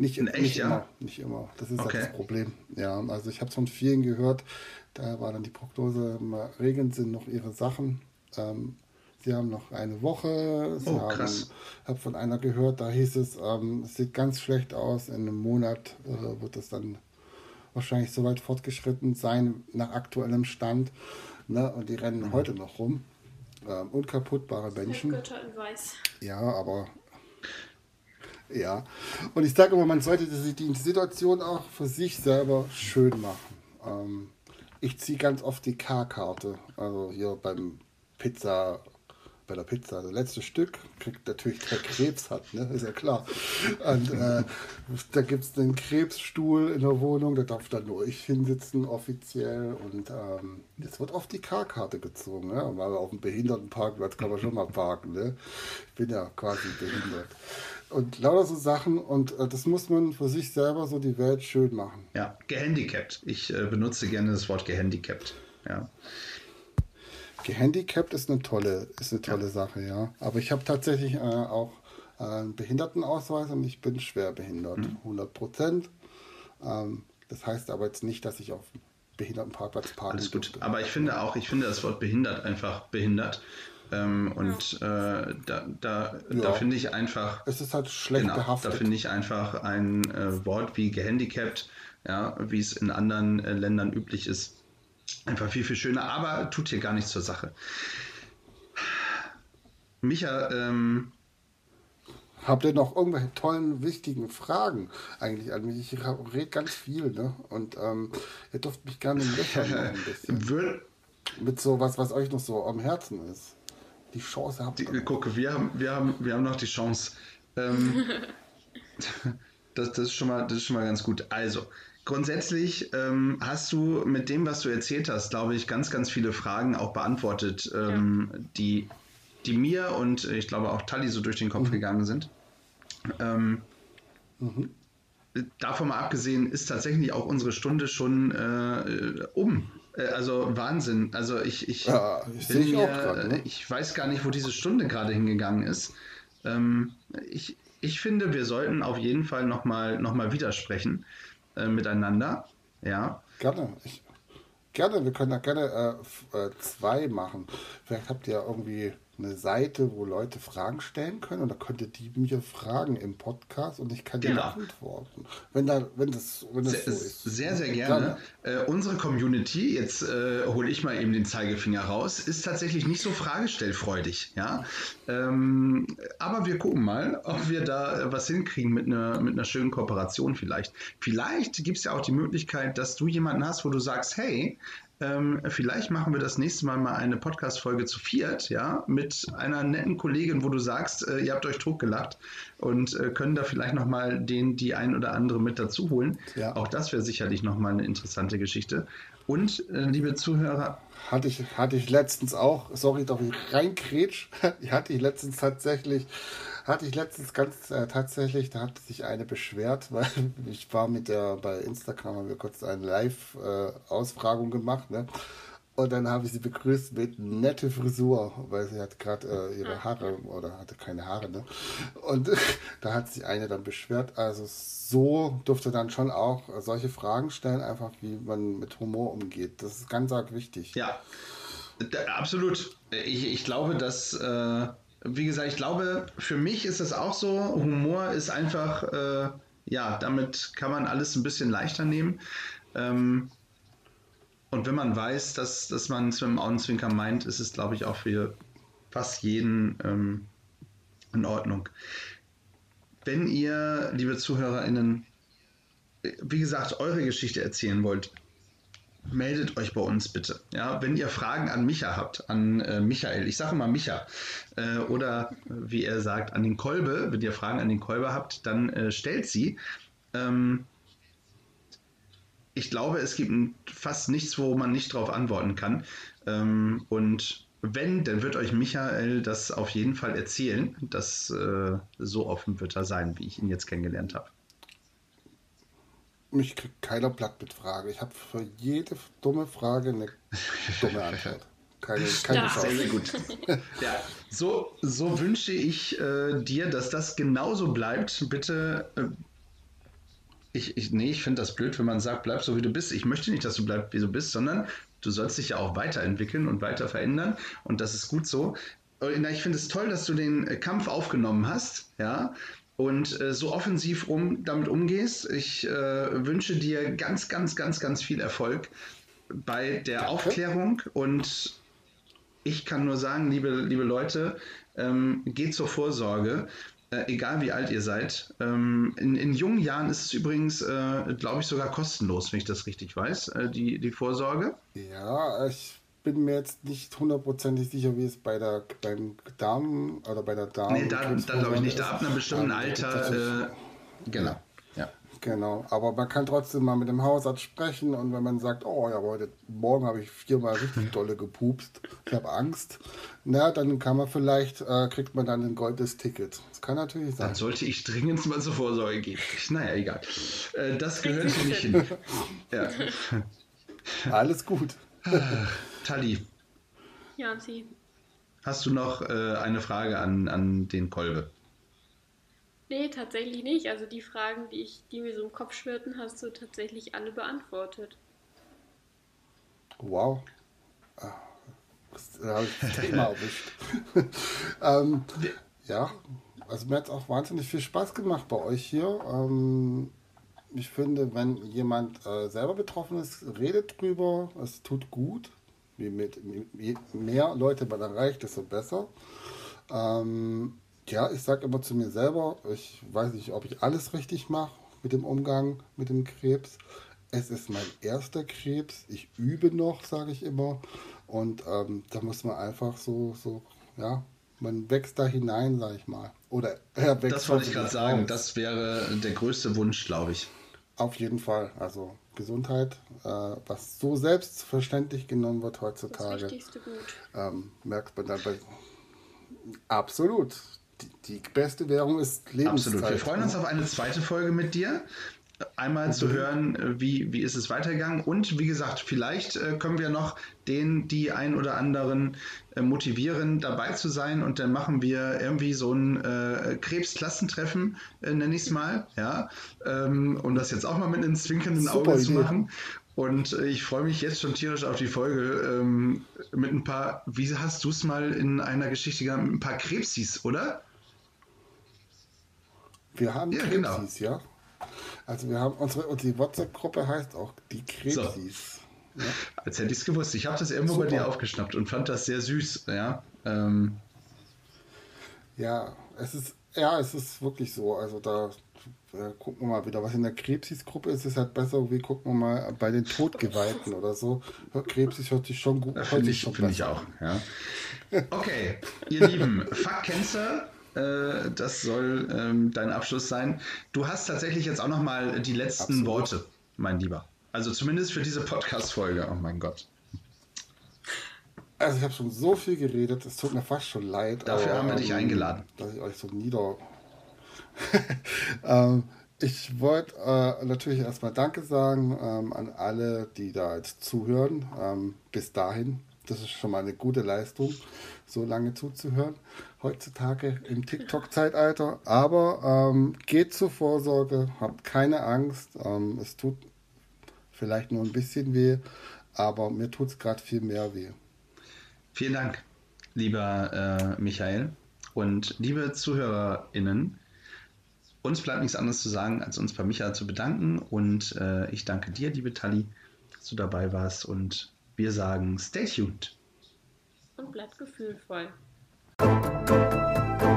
Nicht, In echt, nicht ja? immer. Nicht immer. Das ist okay. das Problem. Ja, also ich habe es von vielen gehört. Da war dann die Prognose, regeln Sie noch Ihre Sachen. Ähm, Sie haben noch eine Woche. Sie oh, krass. Ich habe von einer gehört, da hieß es, ähm, es sieht ganz schlecht aus. In einem Monat äh, wird es dann wahrscheinlich so weit fortgeschritten sein, nach aktuellem Stand. Ne? Und die rennen mhm. heute noch rum. Ähm, unkaputtbare Menschen. Ja, aber ja. Und ich sage immer, man sollte die Situation auch für sich selber schön machen. Ähm, ich ziehe ganz oft die K-Karte. Also hier beim Pizza, bei der Pizza, das letzte Stück kriegt natürlich der Krebs hat, ne? ist ja klar. Und äh, da gibt es einen Krebsstuhl in der Wohnung, da darf dann nur ich hinsitzen offiziell. Und ähm, jetzt wird auf die K-Karte gezogen. Ne? Weil auf dem Behindertenparkplatz kann man schon mal parken. Ne? Ich bin ja quasi behindert und lauter so Sachen und äh, das muss man für sich selber so die Welt schön machen. Ja, gehandicapt. Ich äh, benutze gerne das Wort gehandicapt. Ja. Gehandicapt ist eine tolle, ist eine tolle ja. Sache, ja. Aber ich habe tatsächlich äh, auch äh, einen Behindertenausweis und ich bin schwer behindert, mhm. 100 Prozent. Ähm, das heißt aber jetzt nicht, dass ich auf Behindertenparkplatz parken Alles gut. durfte. Aber ich finde auch, ich finde das Wort behindert einfach behindert. Ähm, und äh, da, da, da Ja. finde ich einfach, Es ist halt schlecht genau, da behaftet. finde ich einfach ein äh, Wort wie gehandicapt, ja, wie es in anderen äh, Ländern üblich ist, einfach viel, viel schöner, aber tut hier gar nichts zur Sache. Micha, ähm, Habt ihr noch irgendwelche tollen, wichtigen Fragen eigentlich an mich? Ich rede ganz viel, ne? Und ähm, ihr dürft mich gerne löchern ein bisschen. Mit so was, was euch noch so am Herzen ist. Die Chance habt Die, ihr. gucke, wir haben, wir, haben, wir haben noch die Chance. Ähm, das, das, ist schon mal, das ist schon mal ganz gut. Also, grundsätzlich ähm, hast du mit dem, was du erzählt hast, glaube ich, ganz, ganz viele Fragen auch beantwortet, ähm, die, die mir und äh, ich glaube auch Tali so durch den Kopf gegangen sind. Ähm, Davon mal abgesehen ist tatsächlich auch unsere Stunde schon äh, um. Äh, Also Wahnsinn. Also ich, ich, Ja, ich bin ich auch mir- grad, ne? ich weiß gar nicht, wo diese Stunde gerade hingegangen ist. Ähm, ich, ich finde, wir sollten auf jeden Fall nochmal noch mal widersprechen äh, miteinander. Ja. Gerne. Ich, gerne, wir können da gerne äh, äh, zwei machen. Vielleicht habt ihr irgendwie eine Seite, wo Leute Fragen stellen können und da könnt ihr die mir fragen im Podcast und ich kann die Genau. antworten. Wenn, da, wenn, das, wenn das Sehr, so ist. sehr, sehr gerne. Äh, unsere Community, jetzt äh, hole ich mal eben den Zeigefinger raus, ist tatsächlich nicht so fragestellfreudig. Ja? Ähm, aber wir gucken mal, ob wir da äh, was hinkriegen mit einer mit einer schönen Kooperation vielleicht. Vielleicht gibt es ja auch die Möglichkeit, dass du jemanden hast, wo du sagst, hey, ähm, vielleicht machen wir das nächste Mal mal eine Podcast-Folge zu viert, ja, mit einer netten Kollegin, wo du sagst, äh, ihr habt euch totgelacht und äh, können da vielleicht nochmal den, die ein oder andere mit dazu holen. Ja. Auch das wäre sicherlich nochmal eine interessante Geschichte. Und, äh, liebe Zuhörer, Hatte ich, hatte ich letztens auch, sorry, dass ich reinkretsch, hatte ich letztens tatsächlich, hatte ich letztens ganz äh, tatsächlich, da hat sich eine beschwert, weil ich war mit der, bei Instagram haben wir kurz eine Live-Ausfragung gemacht, ne? Und dann habe ich sie begrüßt mit nette Frisur, weil sie hat gerade äh, ihre Haare oder hatte keine Haare, ne? Und da hat sich eine dann beschwert. Also so durfte dann schon auch solche Fragen stellen, einfach wie man mit Humor umgeht. Das ist ganz arg wichtig. Ja, da, absolut. Ich, ich glaube, dass, äh, wie gesagt, ich glaube, für mich ist es auch so, Humor ist einfach, äh, ja, damit kann man alles ein bisschen leichter nehmen. Ähm, und wenn man weiß, dass, dass man es mit dem Augenzwinkern meint, ist es, glaube ich, auch für fast jeden ähm, in Ordnung. Wenn ihr, liebe ZuhörerInnen, wie gesagt, eure Geschichte erzählen wollt, meldet euch bei uns bitte. Ja, wenn ihr Fragen an Micha habt, an äh, Michael, ich sage mal Micha, äh, oder wie er sagt, an den Kolbe, wenn ihr Fragen an den Kolbe habt, dann äh, stellt sie. Ähm, ich glaube, es gibt fast nichts, wo man nicht drauf antworten kann. Ähm, und wenn, dann wird euch Michael das auf jeden Fall erzählen. Das äh, so offen wird er sein, wie ich ihn jetzt kennengelernt habe. Mich kriegt keiner Blatt mit Frage. Ich habe für jede dumme Frage eine dumme Antwort. Keine, keine Ja. Sehr, Chance. sehr gut. Ja, so, so wünsche ich äh, dir, dass das genauso bleibt. Bitte, äh, ich, ich, nee, ich finde das blöd, wenn man sagt, bleib so wie du bist. Ich möchte nicht, dass du bleibst, wie du bist, sondern du sollst dich ja auch weiterentwickeln und weiter verändern. Und das ist gut so. Äh, na, Ich finde es toll, dass du den äh, Kampf aufgenommen hast, ja. Und äh, so offensiv um, damit umgehst. Ich äh, wünsche dir ganz, ganz, ganz, ganz viel Erfolg bei der Aufklärung und ich kann nur sagen, liebe, liebe Leute, ähm, geht zur Vorsorge, äh, egal wie alt ihr seid. Ähm, in, in jungen Jahren ist es übrigens, äh, glaube ich, sogar kostenlos, wenn ich das richtig weiß, äh, die, die Vorsorge. Ja, ich bin mir jetzt nicht hundertprozentig sicher, wie es bei der beim Damen oder bei der Damen. Nee, da, da glaube ich nicht. Da ab einem bestimmten ist- Alter. Äh, genau. Genau, aber man kann trotzdem mal mit dem Hausarzt sprechen und wenn man sagt, oh ja, heute Morgen habe ich viermal richtig dolle gepupst, ich habe Angst, na, dann kann man vielleicht, äh, kriegt man dann ein goldenes Ticket. Das kann natürlich sein. Dann sollte ich dringend mal zur Vorsorge gehen. Naja, egal. Äh, das gehört hier nicht hin. Ja. Alles gut. Tali, Ja, und sie. hast du noch äh, eine Frage an, an den Kolbe? Nee, tatsächlich nicht. Also die Fragen, die, ich, die mir so im Kopf schwirrten, hast du tatsächlich alle beantwortet. Wow. Ah, Da habe ich das Thema erwischt. ähm, ja, also mir hat es auch wahnsinnig viel Spaß gemacht bei euch hier. Ähm, ich finde, wenn jemand äh, selber betroffen ist, redet drüber, es tut gut. Je, mit, je mehr Leute man erreicht, desto besser. Ähm, ja, ich sage immer zu mir selber, ich weiß nicht, ob ich alles richtig mache mit dem Umgang mit dem Krebs. Es ist mein erster Krebs. Ich übe noch, sage ich immer. Und ähm, da muss man einfach so, so, ja, man wächst da hinein, sage ich mal. Oder er wächst Das wollte ich gerade sagen. Das wäre der größte Wunsch, glaube ich. Auf jeden Fall. Also Gesundheit, äh, was so selbstverständlich genommen wird Das heutzutage, wichtigste Gut. ähm, merkt man dann bei. Absolut. Die, beste Währung ist Lebenszeit. Absolut. Wir freuen uns auf eine zweite Folge mit dir. Einmal zu hören, äh, wie, wie ist es weitergegangen. Und wie gesagt, vielleicht äh, können wir noch den, die ein oder anderen äh, motivieren, dabei zu sein. Und dann machen wir irgendwie so ein äh, Krebsklassentreffen, äh, nenne ich es mal. Ja? Ähm, um das jetzt auch mal mit einem zwinkernden Auge zu Idee. machen. Und äh, ich freue mich jetzt schon tierisch auf die Folge ähm, mit ein paar, wie hast du es mal in einer Geschichte genannt, mit ein paar Krebsis, oder? Wir haben Ja, Krebsis, genau. ja. Also wir haben unsere, und die WhatsApp-Gruppe heißt auch die Krebsis. Ja. Als hätte ich es gewusst. Ich habe das irgendwo bei Super. dir aufgeschnappt und fand das sehr süß. Ja, ähm, Ja, es ist, ja, es ist wirklich so. Also da äh, gucken wir mal wieder, was in der Krebsis-Gruppe ist, ist halt besser, wie gucken wir mal bei den Todgeweihten oder so. Krebsis hört sich schon gut hört finde ich, find ich auch. Ja. Okay, ihr Lieben, Fuck Cancer. Äh, das soll ähm, dein Abschluss sein. Du hast tatsächlich jetzt auch noch mal die letzten Absolut. Worte, mein Lieber. Also zumindest für diese Podcast-Folge. Oh mein Gott. Also ich habe schon so viel geredet, es tut mir fast schon leid. Dafür haben wir dich ähm, eingeladen. Dass ich euch so nieder... ähm, ich wollte äh, natürlich erstmal Danke sagen ähm, an alle, die da jetzt zuhören. Ähm, bis dahin, das ist schon mal eine gute Leistung, so lange zuzuhören. Heutzutage im TikTok-Zeitalter. Aber ähm, geht zur Vorsorge, habt keine Angst. Ähm, es tut vielleicht nur ein bisschen weh, aber mir tut es gerade viel mehr weh. Vielen Dank, lieber äh, Michael. Und liebe ZuhörerInnen, uns bleibt nichts anderes zu sagen, als uns bei Michael zu bedanken. Und äh, ich danke dir, liebe Tali, dass du dabei warst. Und wir sagen, stay tuned. Und bleibt gefühlvoll. えっ?